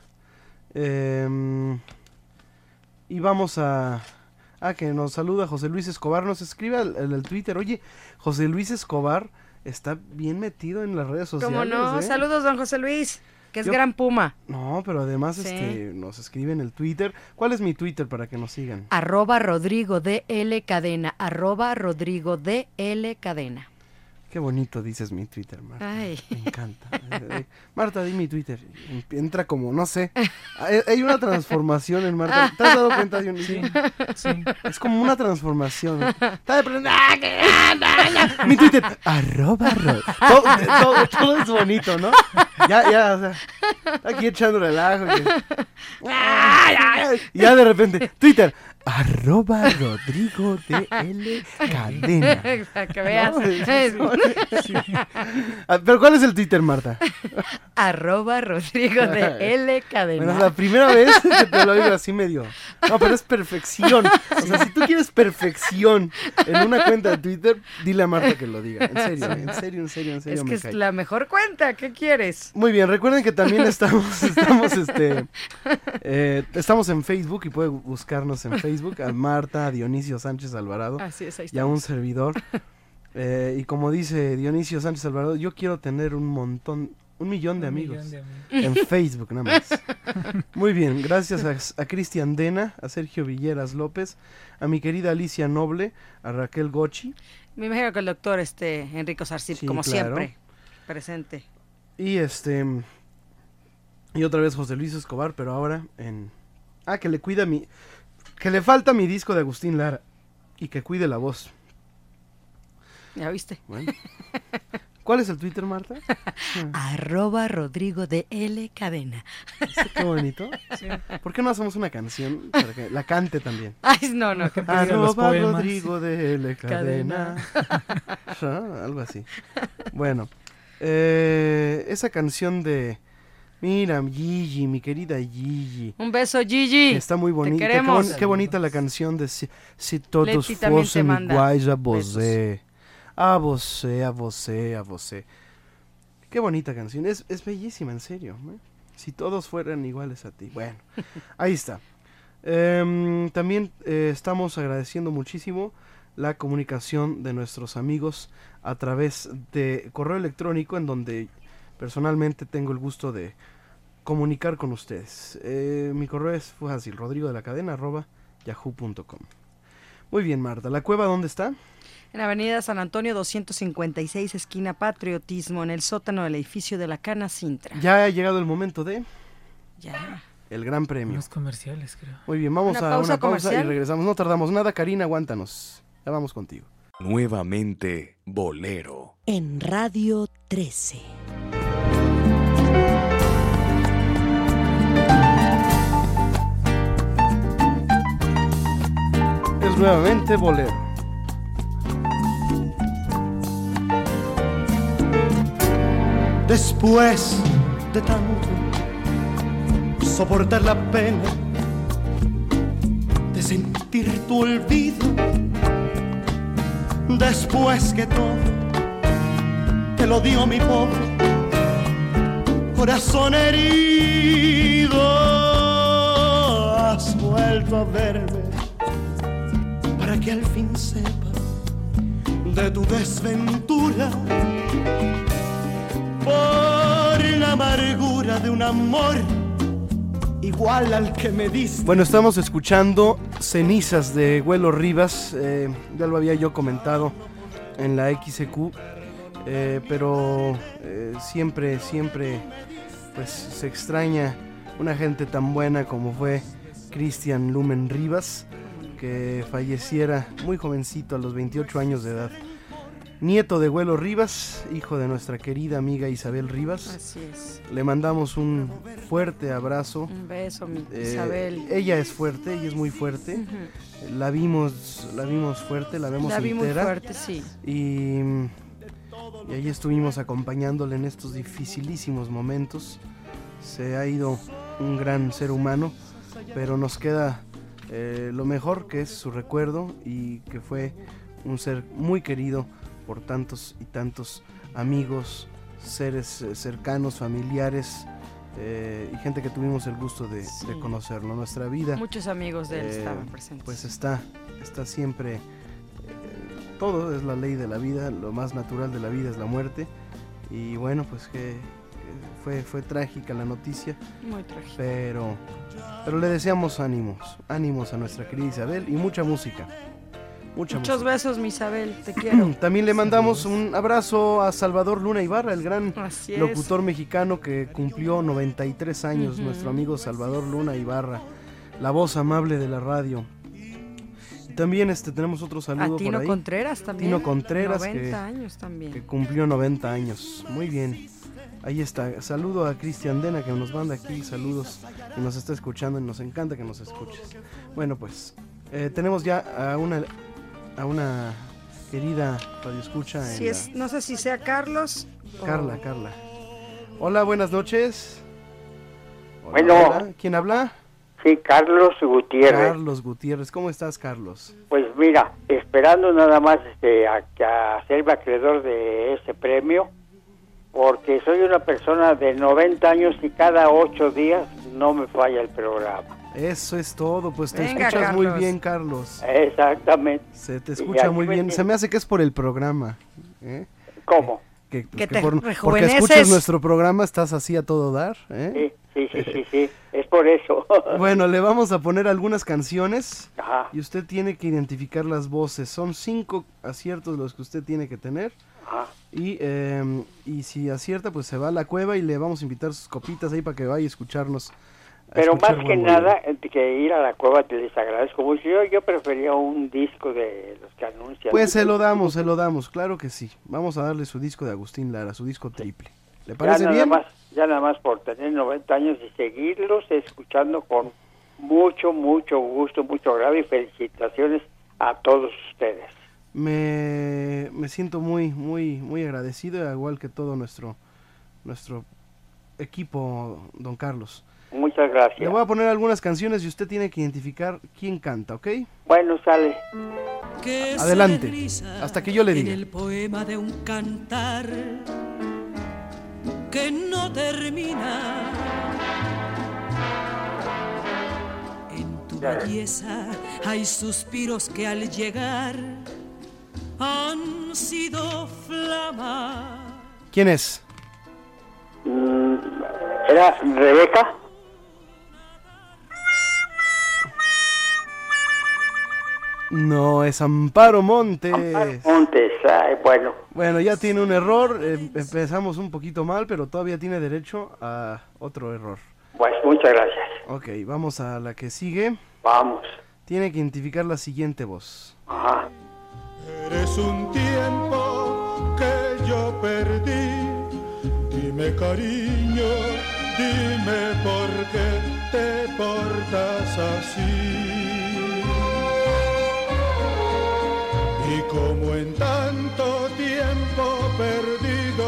Em, y vamos a... Ah, que nos saluda José Luis Escobar, nos escribe en el, el Twitter, oye, José Luis Escobar está bien metido en las redes sociales. ¿Cómo no? ¿eh? Saludos, don José Luis, que es Yo- gran puma. No, pero además Sí. este, nos escribe en el Twitter. ¿Cuál es mi Twitter para que nos sigan? Arroba Rodrigo DL Cadena, arroba Rodrigo DL Cadena. Qué bonito dices mi Twitter, Marta. Ay. Me encanta. Eh, eh, Marta, di mi Twitter. Entra como, no sé. Hay, una transformación en Marta. ¿Te has dado cuenta, Dionisio? Sí, sí. Es como una transformación. Está de pronto, ¡ah! Mi Twitter, arroba ro- todo, todo, todo es bonito, ¿no? Ya, ya, o sea, aquí echando relajo. Y ya de repente, Twitter, arroba Rodrigo de L Cadena. Para que veas. No, sí, sí. Ah, Pero ¿cuál es el Twitter, Marta? Arroba Rodrigo de L Cadena. Bueno, la primera vez que te lo digo así medio. No, pero es perfección. O sea, si tú quieres perfección en una cuenta de Twitter, dile a Marta que lo diga. En serio, en serio, en serio, en serio. Es me que es cae. la mejor cuenta. ¿Qué quieres? Muy bien, recuerden que también estamos, estamos, este, eh, estamos en Facebook y puede buscarnos en Facebook a Marta, a Dionisio Sánchez Alvarado Así es, ahí y a un servidor. Eh, y como dice Dionisio Sánchez Alvarado, yo quiero tener un montón, un millón de Un amigos millón de amigos. en Facebook nada más. Muy bien, gracias a, a Cristian Dena, a Sergio Villeras López, a mi querida Alicia Noble, a Raquel Gochi Me imagino que el doctor este Enrico Sarcip, Sí, como claro. siempre, presente. y este y otra vez José Luis Escobar, pero ahora en ah que le cuida mi que le falta mi disco de Agustín Lara y que cuide la voz. ¿Ya viste? Bueno. ¿Cuál es el Twitter, Marta? Arroba Rodrigo de L Cadena. ¿Viste Qué bonito. ¿Por qué no hacemos una canción para que la cante también? Ay, no, no. que Arroba. Rodrigo de L Cadena. Ah, Algo así. Bueno, eh, esa canción de Mira, Gigi, mi querida Gigi. Un beso, Gigi. está muy Te bonita. Qué, bon- qué bonita la canción de Si, si todos fuesen iguais a você. A você, a você, a você. Qué bonita canción. Es, es bellísima, en serio. ¿eh? Si todos fueran iguales a ti. Bueno, ahí está. Em, también eh, estamos agradeciendo muchísimo la comunicación de nuestros amigos a través de correo electrónico en donde personalmente tengo el gusto de comunicar con ustedes. Eh, mi correo es fácil, rodrigo de la cadena arroba yahoo.com. Muy bien, Marta. ¿La cueva dónde está? En Avenida San Antonio 256, esquina Patriotismo, en el sótano del edificio de la Cana Sintra. Ya ha llegado el momento de Ya. el gran premio. Los comerciales, creo. Muy bien, vamos ¿Una a pausa una pausa y comercial? regresamos. No tardamos nada, Karina, aguántanos. Ya vamos contigo. Nuevamente Bolero. En Radio 13. Nuevamente bolero. Después de tanto soportar la pena de sentir tu olvido, después que todo te lo dio mi pobre corazón herido, has vuelto a verme que al fin sepa de tu desventura por la amargura de un amor igual al que me diste. Bueno, estamos escuchando Cenizas de Huelo Rivas. eh, ya lo había yo comentado en la XQ. eh, pero eh, siempre, siempre, pues se extraña una gente tan buena como fue Cristian Lumen Rivas, que falleciera muy jovencito a los 28 años de edad. Nieto de Huelo Rivas, hijo de nuestra querida amiga Isabel Rivas. Así es. Le mandamos un fuerte abrazo. Un beso, mi Eh, Isabel. Ella es fuerte, ella es muy fuerte. La vimos, la vimos fuerte, la vemos La entera. fuerte, sí. Y, y ahí estuvimos acompañándole en estos dificilísimos momentos. Se ha ido un gran ser humano, pero nos queda eh, lo mejor que es su recuerdo y que fue un ser muy querido por tantos y tantos amigos, seres eh, cercanos, familiares eh, y gente que tuvimos el gusto de, conocerlo. Nuestra vida Muchos amigos de él eh, estaban presentes. Pues está, está siempre. eh, todo es la ley de la vida, lo más natural de la vida es la muerte. Y bueno, pues que fue, fue trágica la noticia. Muy trágica. Pero, pero le deseamos ánimos, ánimos a nuestra querida Isabel y mucha música. Mucha Muchos besos, mi Isabel, te quiero. También le mandamos un abrazo a Salvador Luna Ibarra, el gran locutor mexicano que cumplió 93 años, Ujú. nuestro amigo Salvador Luna Ibarra, la voz amable de la radio. Y también este, tenemos otro saludo A Tino por ahí. Contreras también. Tino Contreras 90 que, años también. que cumplió 90 años. Muy bien. Ahí está. Saludo a Cristian Dena que nos manda aquí saludos y nos está escuchando y nos encanta que nos escuches. Bueno, pues eh, tenemos ya a una a una querida radioescucha en Si la- es, no sé si sea Carlos. o- Carla, Carla. Hola, buenas noches. Hola, Bueno. hola. ¿Quién habla? Sí, Carlos Gutiérrez. Carlos Gutiérrez. ¿Cómo estás, Carlos? Pues mira, esperando nada más este, a, a hacerme acreedor de ese premio, porque soy una persona de 90 años y cada ocho días no me falla el programa. Eso es todo, pues te Venga, escuchas muy bien, Carlos. Exactamente. Se te escucha muy bien. Se me hace que es por el programa. ¿eh? ¿Cómo? Que, pues, Que que te por- porque escuchas nuestro programa, estás así a todo dar. ¿eh? Sí, sí, sí, sí, sí, es por eso. Bueno, le vamos a poner algunas canciones Ajá. y usted tiene que identificar las voces. Son cinco aciertos los que usted tiene que tener. Ajá. Y, eh, y si acierta, pues se va a la cueva y le vamos a invitar sus copitas ahí para que vaya a escucharnos. a Pero escuchar más que nada, que ir a la cueva te les agradezco mucho. Yo, yo prefería un disco de los que anuncian. Pues se lo damos, se lo damos, claro que sí. Vamos a darle su disco de Agustín Lara, su disco triple. ¿Le Ya parece nada bien? Más, ya nada más por tener 90 años y seguirlos escuchando con mucho, mucho gusto, mucho agrado y felicitaciones a todos ustedes. Me, me siento muy, muy, muy agradecido, igual que todo nuestro, nuestro equipo, don Carlos. Muchas gracias. Le voy a poner algunas canciones y usted tiene que identificar quién canta, ¿ok? Bueno, sale. Que Adelante, hasta que yo le En diga. el poema de un cantar que no termina. En tu belleza hay suspiros que al llegar han sido flama. ¿Quién es? Mm, ¿Era Rebeca? No, es Amparo Montes. Montes, ay, bueno. Bueno, ya tiene un error, em- empezamos un poquito mal, pero todavía tiene derecho a otro error. Pues muchas gracias. Ok, vamos a la que sigue. Vamos. Tiene que identificar la siguiente voz. Ajá. Eres un tiempo que yo perdí. Dime cariño, dime por qué te portas así. Y como en tanto tiempo perdido,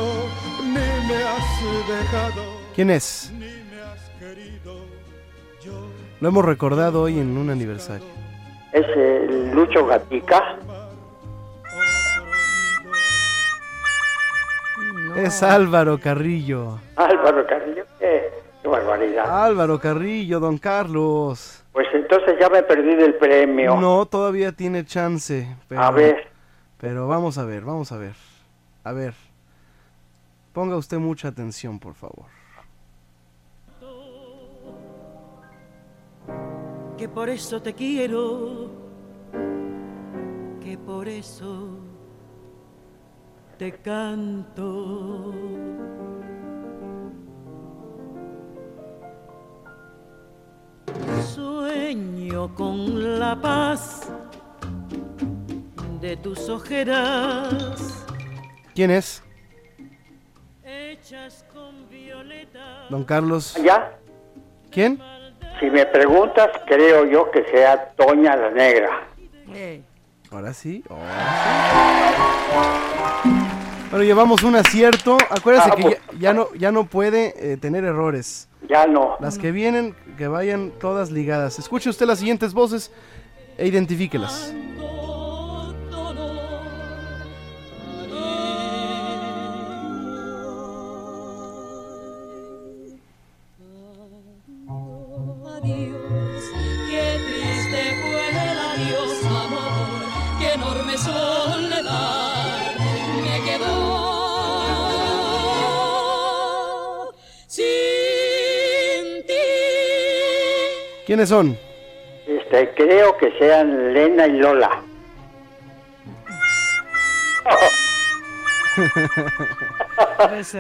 ni me has dejado. ¿Quién es? Lo hemos recordado hoy en un aniversario. Es eh, Lucho Gatica. Es Álvaro Carrillo. Álvaro Carrillo. Qué barbaridad. Álvaro Carrillo, don Carlos. Pues entonces ya me perdí del premio. No, todavía tiene chance. Pero, A ver. Pero vamos a ver, vamos a ver. A ver. Ponga usted mucha atención, por favor. que por eso te quiero, que por eso te canto. Sueño con la paz de tus ojeras ¿Quién es? hechas con violeta. Don Carlos. ¿Ya? ¿Quién? Si me preguntas, creo yo que sea Toña la Negra. Ahora sí. ahora sí. Bueno, llevamos un acierto. Acuérdese Ah, que pues. ya, ya no, ya no puede eh, tener errores. Ya no. Las que vienen, que vayan todas ligadas. Escuche usted las siguientes voces e identifíquelas. ¿Quiénes son? Este, creo que sean Lena y Lola.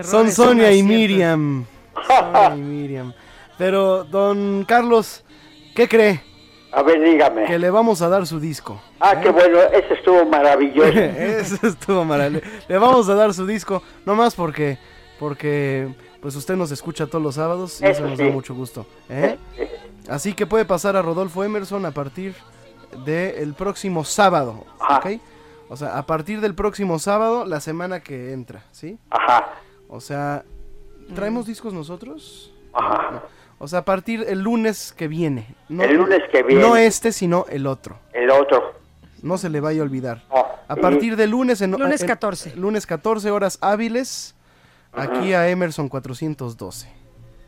son Sonia y Miriam. Sonia y Miriam. Pero, don Carlos, ¿qué cree? A ver, dígame. Que le vamos a dar su disco. Ah, qué ¿Eh? bueno, ese estuvo maravilloso. ese estuvo maravilloso. le vamos a dar su disco, nomás porque, porque pues usted nos escucha todos los sábados y eso, nos da mucho gusto. ¿eh? eh, eh Así que puede pasar a Rodolfo Emerson a partir del próximo sábado, ¿ok? O sea, a partir del próximo sábado, la semana que entra, ¿sí? Ajá. O sea, ¿traemos discos nosotros? Ajá. No. O sea, a partir el lunes que viene. No, El lunes que viene. No este, sino el otro. El otro. No se le vaya a olvidar. A y- partir de lunes en Lunes en- 14. lunes 14 horas hábiles aquí a Emerson 412.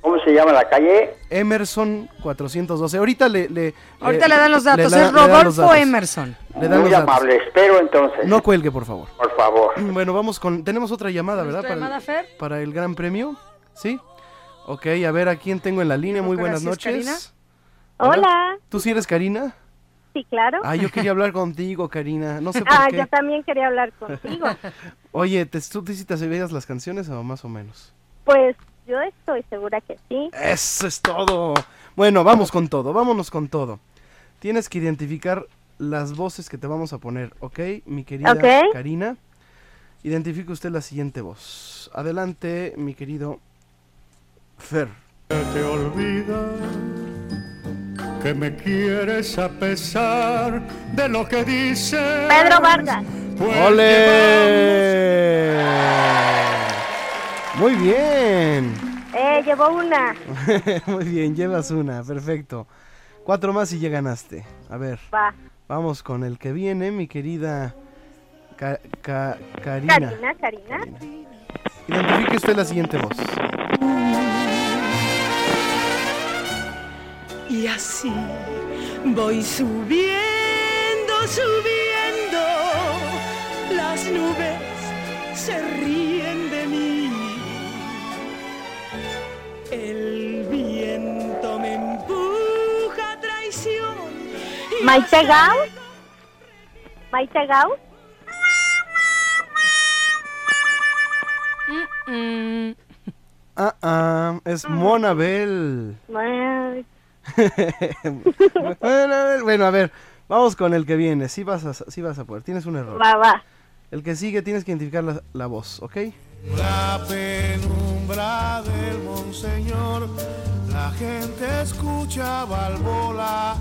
¿Cómo se llama la calle? Emerson 412. Ahorita le, le Ahorita le dan los datos. da- es Rodolfo datos. Emerson. Le dan Muy los datos. amable, espero entonces. No cuelgue, por favor. Por favor. Bueno, vamos con tenemos otra llamada, ¿verdad? ¿Nuestra Para llamada, el, Fer? para el Gran Premio. ¿Sí? Ok, a ver a quién tengo en la línea. Muy buenas ahora sí es noches. Hola. ¿Tú sí eres Karina? Sí, claro. Ah, yo quería hablar contigo, Karina. No sé por Ah, qué. yo también quería hablar contigo. Oye, ¿te, ¿tú te, sí te sabías las canciones o más o menos? Pues yo estoy segura que sí. Eso es todo. Bueno, vamos con todo, vámonos con todo. Tienes que identificar las voces que te vamos a poner, ¿ok? Mi querida. Karina. Identifique usted la siguiente voz. Adelante, mi querido Fer. te olvida que me quieres a pesar de lo que dices. Pedro Vargas. ¡Ole! Muy bien. Eh, llevó una. Muy bien, llevas una, perfecto. Cuatro más y ya ganaste. A ver, Va. vamos con el que viene, mi querida Ca- Ca- Karina. Karina, Karina. Identifique usted la siguiente voz. Y así voy subiendo, subiendo. Las nubes se ríen de mí. El viento me empuja a traición. Maite Gau. Maite Gau. Ah, ah, es Monabel. Ay, bueno, a ver, vamos con el que viene. Sí vas a, sí vas a poder, tienes un error. Va, va. El que sigue tienes que identificar la, la voz, ¿ok? La penumbra del monseñor, la gente escucha Balbola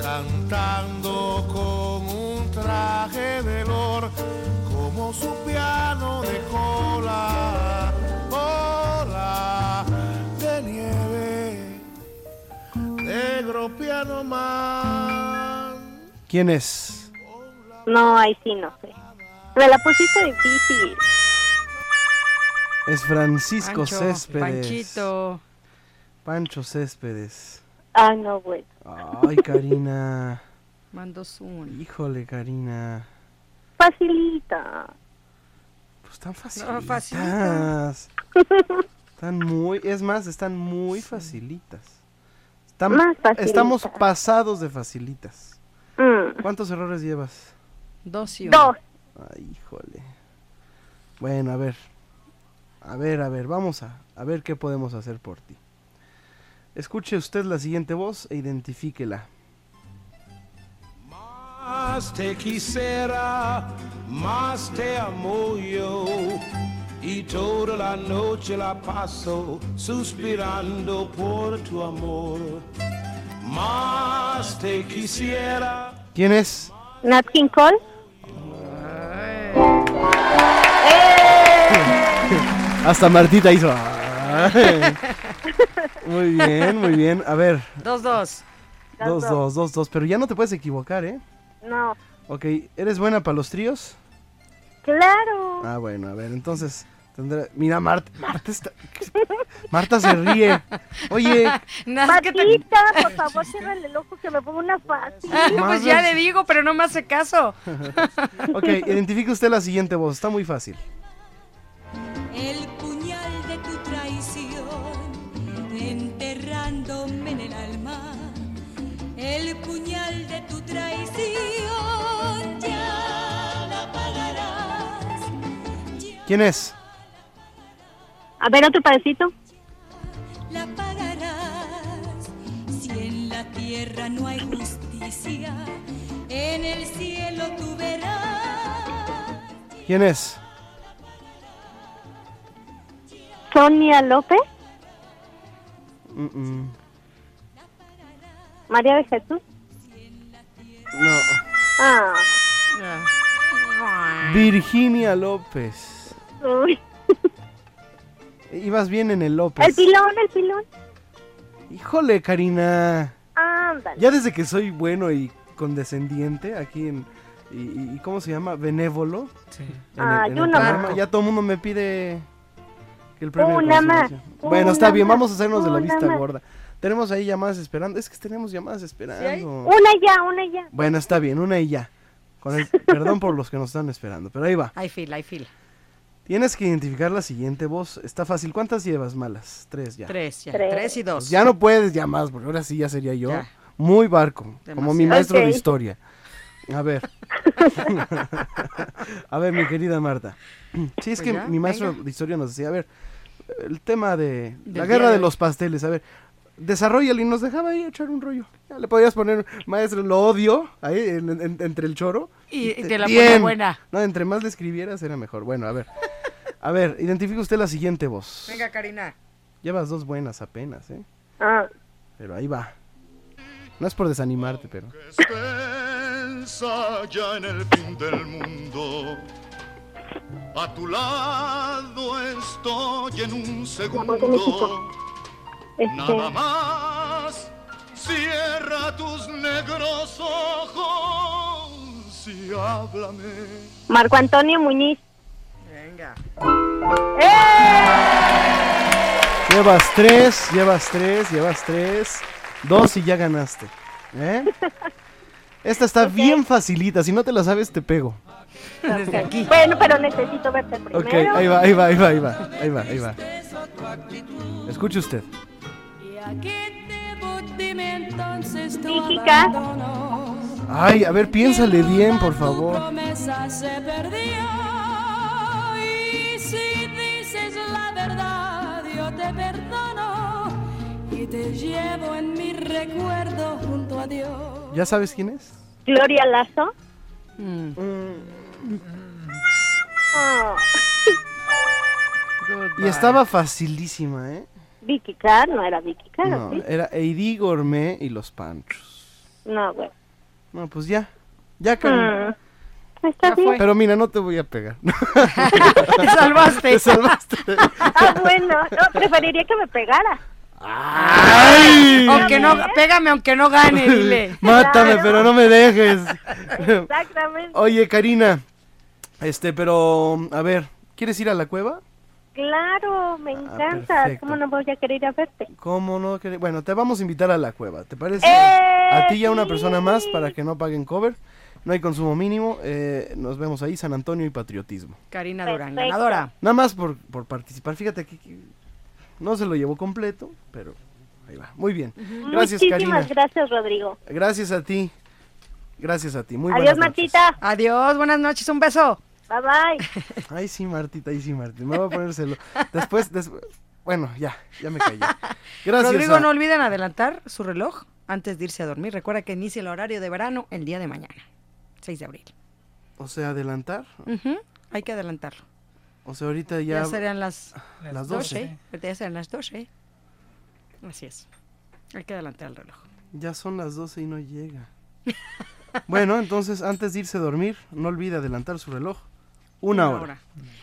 cantando con un traje de lor, como su piano de cola, cola de nieve, negro piano man. ¿Quién es? No, ahí sí no sé. Me la pusiste difícil. Es Francisco Pancho, Céspedes. Panchito. Pancho Céspedes. Ah, no, güey. Ay, Karina. Mando Zoom. Híjole, Karina. Facilita. Pues están No, facilitas. Están muy, es más, están muy facilitas. Están- Más facilitas. estamos pasados de facilitas. Mm. ¿Cuántos errores llevas? Dos y uno. Dos. Ay, híjole. Bueno, a ver. A ver, a ver, vamos a, a ver qué podemos hacer por ti. Escuche usted la siguiente voz e identifíquela. Más te quisiera, más te amo yo. Y toda la noche la paso suspirando por tu amor. Más te quisiera. ¿Quién es? Nat King Cole. Hasta Martita hizo. Muy bien, muy bien. A ver, Dos, dos. dos, dos, dos, dos. Pero ya no te puedes equivocar, ¿eh? No. Ok, ¿eres buena para los tríos? Claro. Ah, bueno, a ver, entonces tendré... Mira, Marta, Marta está... Marta se ríe. Oye, Patita, por favor, ciérrale el ojo que me pongo una fácil. pues ya le digo, pero no me hace caso. ok, identifique usted la siguiente voz, está muy fácil. El puñal de tu traición, enterrándome en el alma. El puñal de tu traición, ya la pagarás. ¿Quién es? A ver, otro pedacito. la pagarás. Si en la tierra no hay justicia, en el cielo tú verás. ¿Quién es? Sonia López, Mm, mm, María de Jesús. No. Ah. Virginia López. Uy. Ibas bien en el López. El pilón, el pilón. Híjole, Karina. Ándale. Ya desde que soy bueno y condescendiente aquí en... Y, y- ¿Cómo se llama? Benévolo. Sí. En Ah, el, en yo el una programa. Ya todo el mundo me pide el premio de Una más, consolación. Bueno, una está bien, más, vamos a hacernos de la vista más. gorda. Tenemos ahí llamadas esperando. Es que tenemos llamadas esperando. Una ya, una ya. Bueno, está bien, una y ya. Con el perdón por los que nos están esperando, pero ahí va. Hay fila, hay fila. Tienes que identificar la siguiente voz. Está fácil. ¿Cuántas llevas malas? Tres ya. Tres, ya. Tres. Tres y dos. Pues ya no puedes ya más, porque ahora sí ya sería yo. Ya. Muy barco, como mi maestro de historia. A ver. a ver, mi querida Marta. Sí, es Pues que ya, mi maestro venga. de historia nos decía, a ver, el tema de la guerra de los pasteles, a ver, desarrollalo y nos dejaba ahí echar un rollo. Ya le podías poner, maestro, lo odio, ahí en- en- entre el choro. Y- y te- te la pone buena. No, entre más le escribieras era mejor. Bueno, a ver. A ver, identifique usted la siguiente voz. Venga, Karina. Llevas dos buenas apenas, ¿eh? Ah. Pero ahí va. No es por desanimarte, pero. Ya en el fin del mundo. A tu lado estoy en un segundo. Este, Nada más. Cierra tus negros ojos y háblame. Marco Antonio Muñiz. Venga. Llevas tres, llevas tres, llevas tres. Dos y ya ganaste. ¿Eh? Esta está bien facilita. Si no te la sabes, te pego. Desde aquí. Bueno, pero necesito verte primero. Ok, ahí va, ahí va, ahí va, ahí va. Ahí va, ahí va. Escuche usted. Abandono. Ay, a ver, piénsale bien, por favor. promesa se perdió y si dices la verdad yo te perdono y te llevo en mi recuerdo junto a Dios. ¿Ya sabes quién es? Gloria Lazo. Mm. Y estaba facilísima, ¿eh? Vicky Carr, no era Vicky Carr, No, ¿sí? era Eddie Gourmet y los Panchos. No, güey. No, pues ya. Ya, Karina. Mm. Está bien. Pero mira, no te voy a pegar. Te salvaste. Te salvaste. Ah, bueno, no, preferiría que me pegara. ¡Ay! Aunque no, pégame aunque no gane, dile. Mátame, pero no me dejes. Exactamente. Oye, Karina. Este, pero, a ver, ¿quieres ir a la cueva? Claro, me encanta. Ah. ¿Cómo no voy a querer ir a verte? ¿Cómo no? quere- Bueno, te vamos a invitar a la cueva, ¿te parece? ¡Eh, a ti y a una sí! persona más para que no paguen cover. No hay consumo mínimo. eh, nos vemos ahí, San Antonio y Patriotismo. Karina Durán, Perfecto. ganadora. Nada más por, por participar. Fíjate que, que no se lo llevó completo, pero ahí va. Muy bien. Gracias, Muchísimas Karina. gracias, Rodrigo. Gracias a ti. Gracias a ti. Muy Adiós. Martita. Adiós, buenas noches, un beso. Bye bye. Ay, sí, Martita, ay, sí, Martita. Me voy a ponérselo. Después, después. Bueno, ya, ya me callé. Gracias. Rodrigo, a- no olviden adelantar su reloj antes de irse a dormir. Recuerda que inicia el horario de verano el día de mañana, 6 de abril. O sea, adelantar. Hay que adelantarlo. O sea, ahorita Ya, ya. serían las, las 12. 12. Ahorita ya serán las 12. Así es. Hay que adelantar el reloj. Ya son las 12 y no llega. bueno, entonces, antes de irse a dormir, no olvide adelantar su reloj. Una, hora.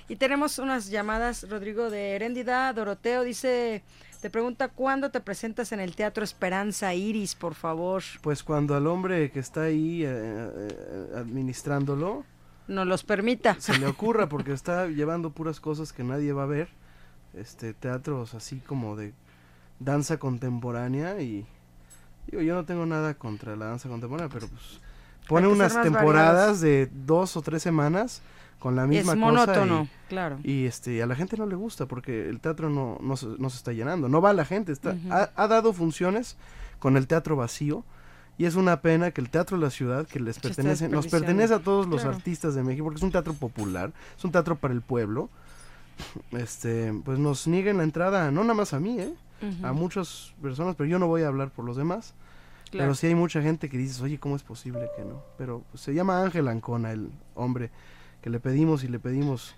Y tenemos unas llamadas, Rodrigo, de Heréndida. Doroteo dice, te pregunta, ¿cuándo te presentas en el Teatro Esperanza Iris, por favor? Pues cuando al hombre que está ahí eh, eh, administrándolo Nos los permita. se le ocurra, porque está llevando puras cosas que nadie va a ver. Este, teatros así como de danza contemporánea y digo, yo no tengo nada contra la danza contemporánea, pero pues pone unas temporadas variadas. de dos o tres semanas con la Es misma cosa monótono, y- claro. y este a la gente no le gusta porque el teatro no, no, se, no se está llenando, no va la gente, está, ha, ha dado funciones con el teatro vacío y es una pena que el teatro de la ciudad que les pertenece, nos pertenece a todos los Claro. artistas de México porque es un teatro popular, es un teatro para el pueblo este, pues nos nieguen la entrada, no nada más a mí, ¿eh? A muchas personas, pero yo no voy a hablar por los demás. Claro. Pero sí hay mucha gente que dice, oye, ¿cómo es posible que no? Pero pues, se llama Ángel Ancona, el hombre que le pedimos y le pedimos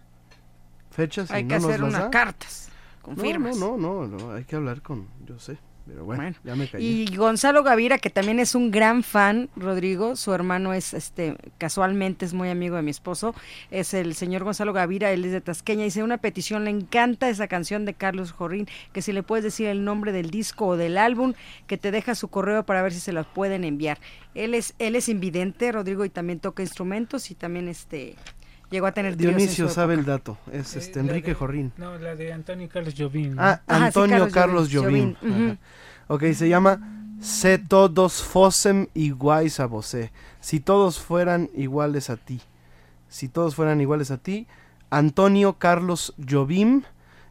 fechas. y Hay no que nos hacer las unas da. cartas con No. No, no, no, no, hay que hablar con, yo sé, pero bueno, ya me callé. Y Gonzalo Gavira, que también es un gran fan, Rodrigo, su hermano es, este, casualmente es muy amigo de mi esposo, es el señor Gonzalo Gavira, él es de Tasqueña, dice una petición, le encanta esa canción de Carlos Jorrín, que si le puedes decir el nombre del disco o del álbum, que te deja su correo para ver si se las pueden enviar. Él es, él es invidente, Rodrigo, y también toca instrumentos y también este llegó a tener Dionisio su sabe el dato, es este Eh, la Enrique de- Jorrín. No, la de Antonio Carlos Jobim. ¿no? Ah, Ajá, sí, Antonio Carlos Carlos. Ok, se llama Se todos fossem iguais a você. Si todos fueran iguales a ti. Si todos fueran iguales a ti. Antonio Carlos Jobim.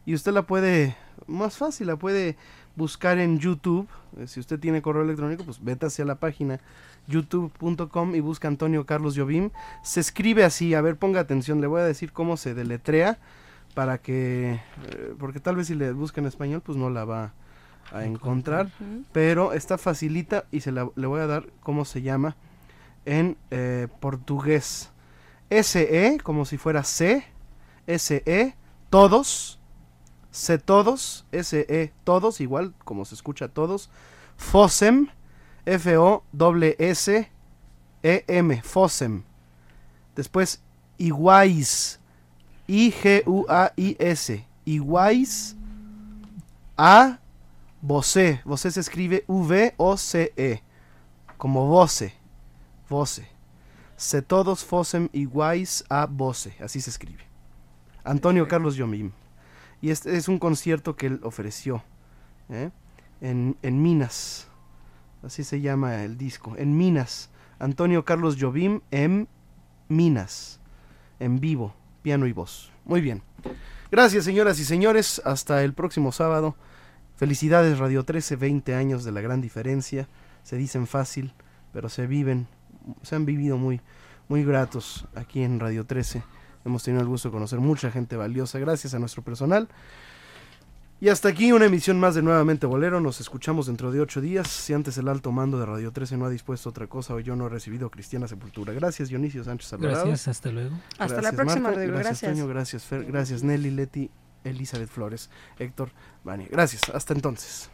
Y usted la puede, más fácil, la puede buscar en YouTube. Eh, Si usted tiene correo electrónico, pues vete hacia la página youtube.com y busca Antonio Carlos Jobim. Se escribe así, a ver, ponga atención, le voy a decir cómo se deletrea para que, eh, porque tal vez si le busca en español, pues no la va a encontrar, pero está facilita y se la, le voy a dar cómo se llama en eh, portugués. SE, como si fuera C, SE, todos, C todos, SE todos, igual como se escucha todos, FOSEM, F-O-S-S-E-M, FOSEM. Después, iguais, I-G-U-A-I-S, iguais a Voce. Voce se escribe V-O-C-E. Como voce. Voce. Se todos fossem iguais a voce. Así se escribe. Antonio Carlos Yomim. Y este es un concierto que él ofreció. ¿eh? En, en Minas. Así se llama el disco. En Minas. Antonio Carlos Jobim en Minas. En vivo. Piano y voz. Muy bien. Gracias, señoras y señores. Hasta el próximo sábado. Felicidades Radio 13, 20 años de la gran diferencia. Se dicen fácil, pero se viven, se han vivido muy, muy gratos aquí en Radio 13. Hemos tenido el gusto de conocer mucha gente valiosa, gracias a nuestro personal. Y hasta aquí una emisión más de Nuevamente Bolero. Nos escuchamos dentro de ocho días. Si antes el alto mando de Radio 13 no ha dispuesto otra cosa o yo no he recibido cristiana sepultura. Gracias, Dionisio Sánchez Alvarado. Gracias, hasta luego. Hasta la Gracias, próxima, Marta. Rodrigo, Gracias, gracias. Toño. Gracias, Fer. Gracias, Nelly, Leti, Elizabeth Flores, Héctor, Vania. Gracias. Hasta entonces.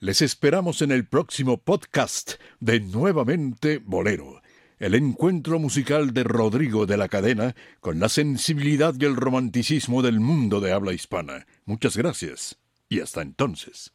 Les esperamos en el próximo podcast de Nuevamente Bolero, el encuentro musical de Rodrigo de la Cadena con la sensibilidad y el romanticismo del mundo de habla hispana. Muchas gracias y hasta entonces.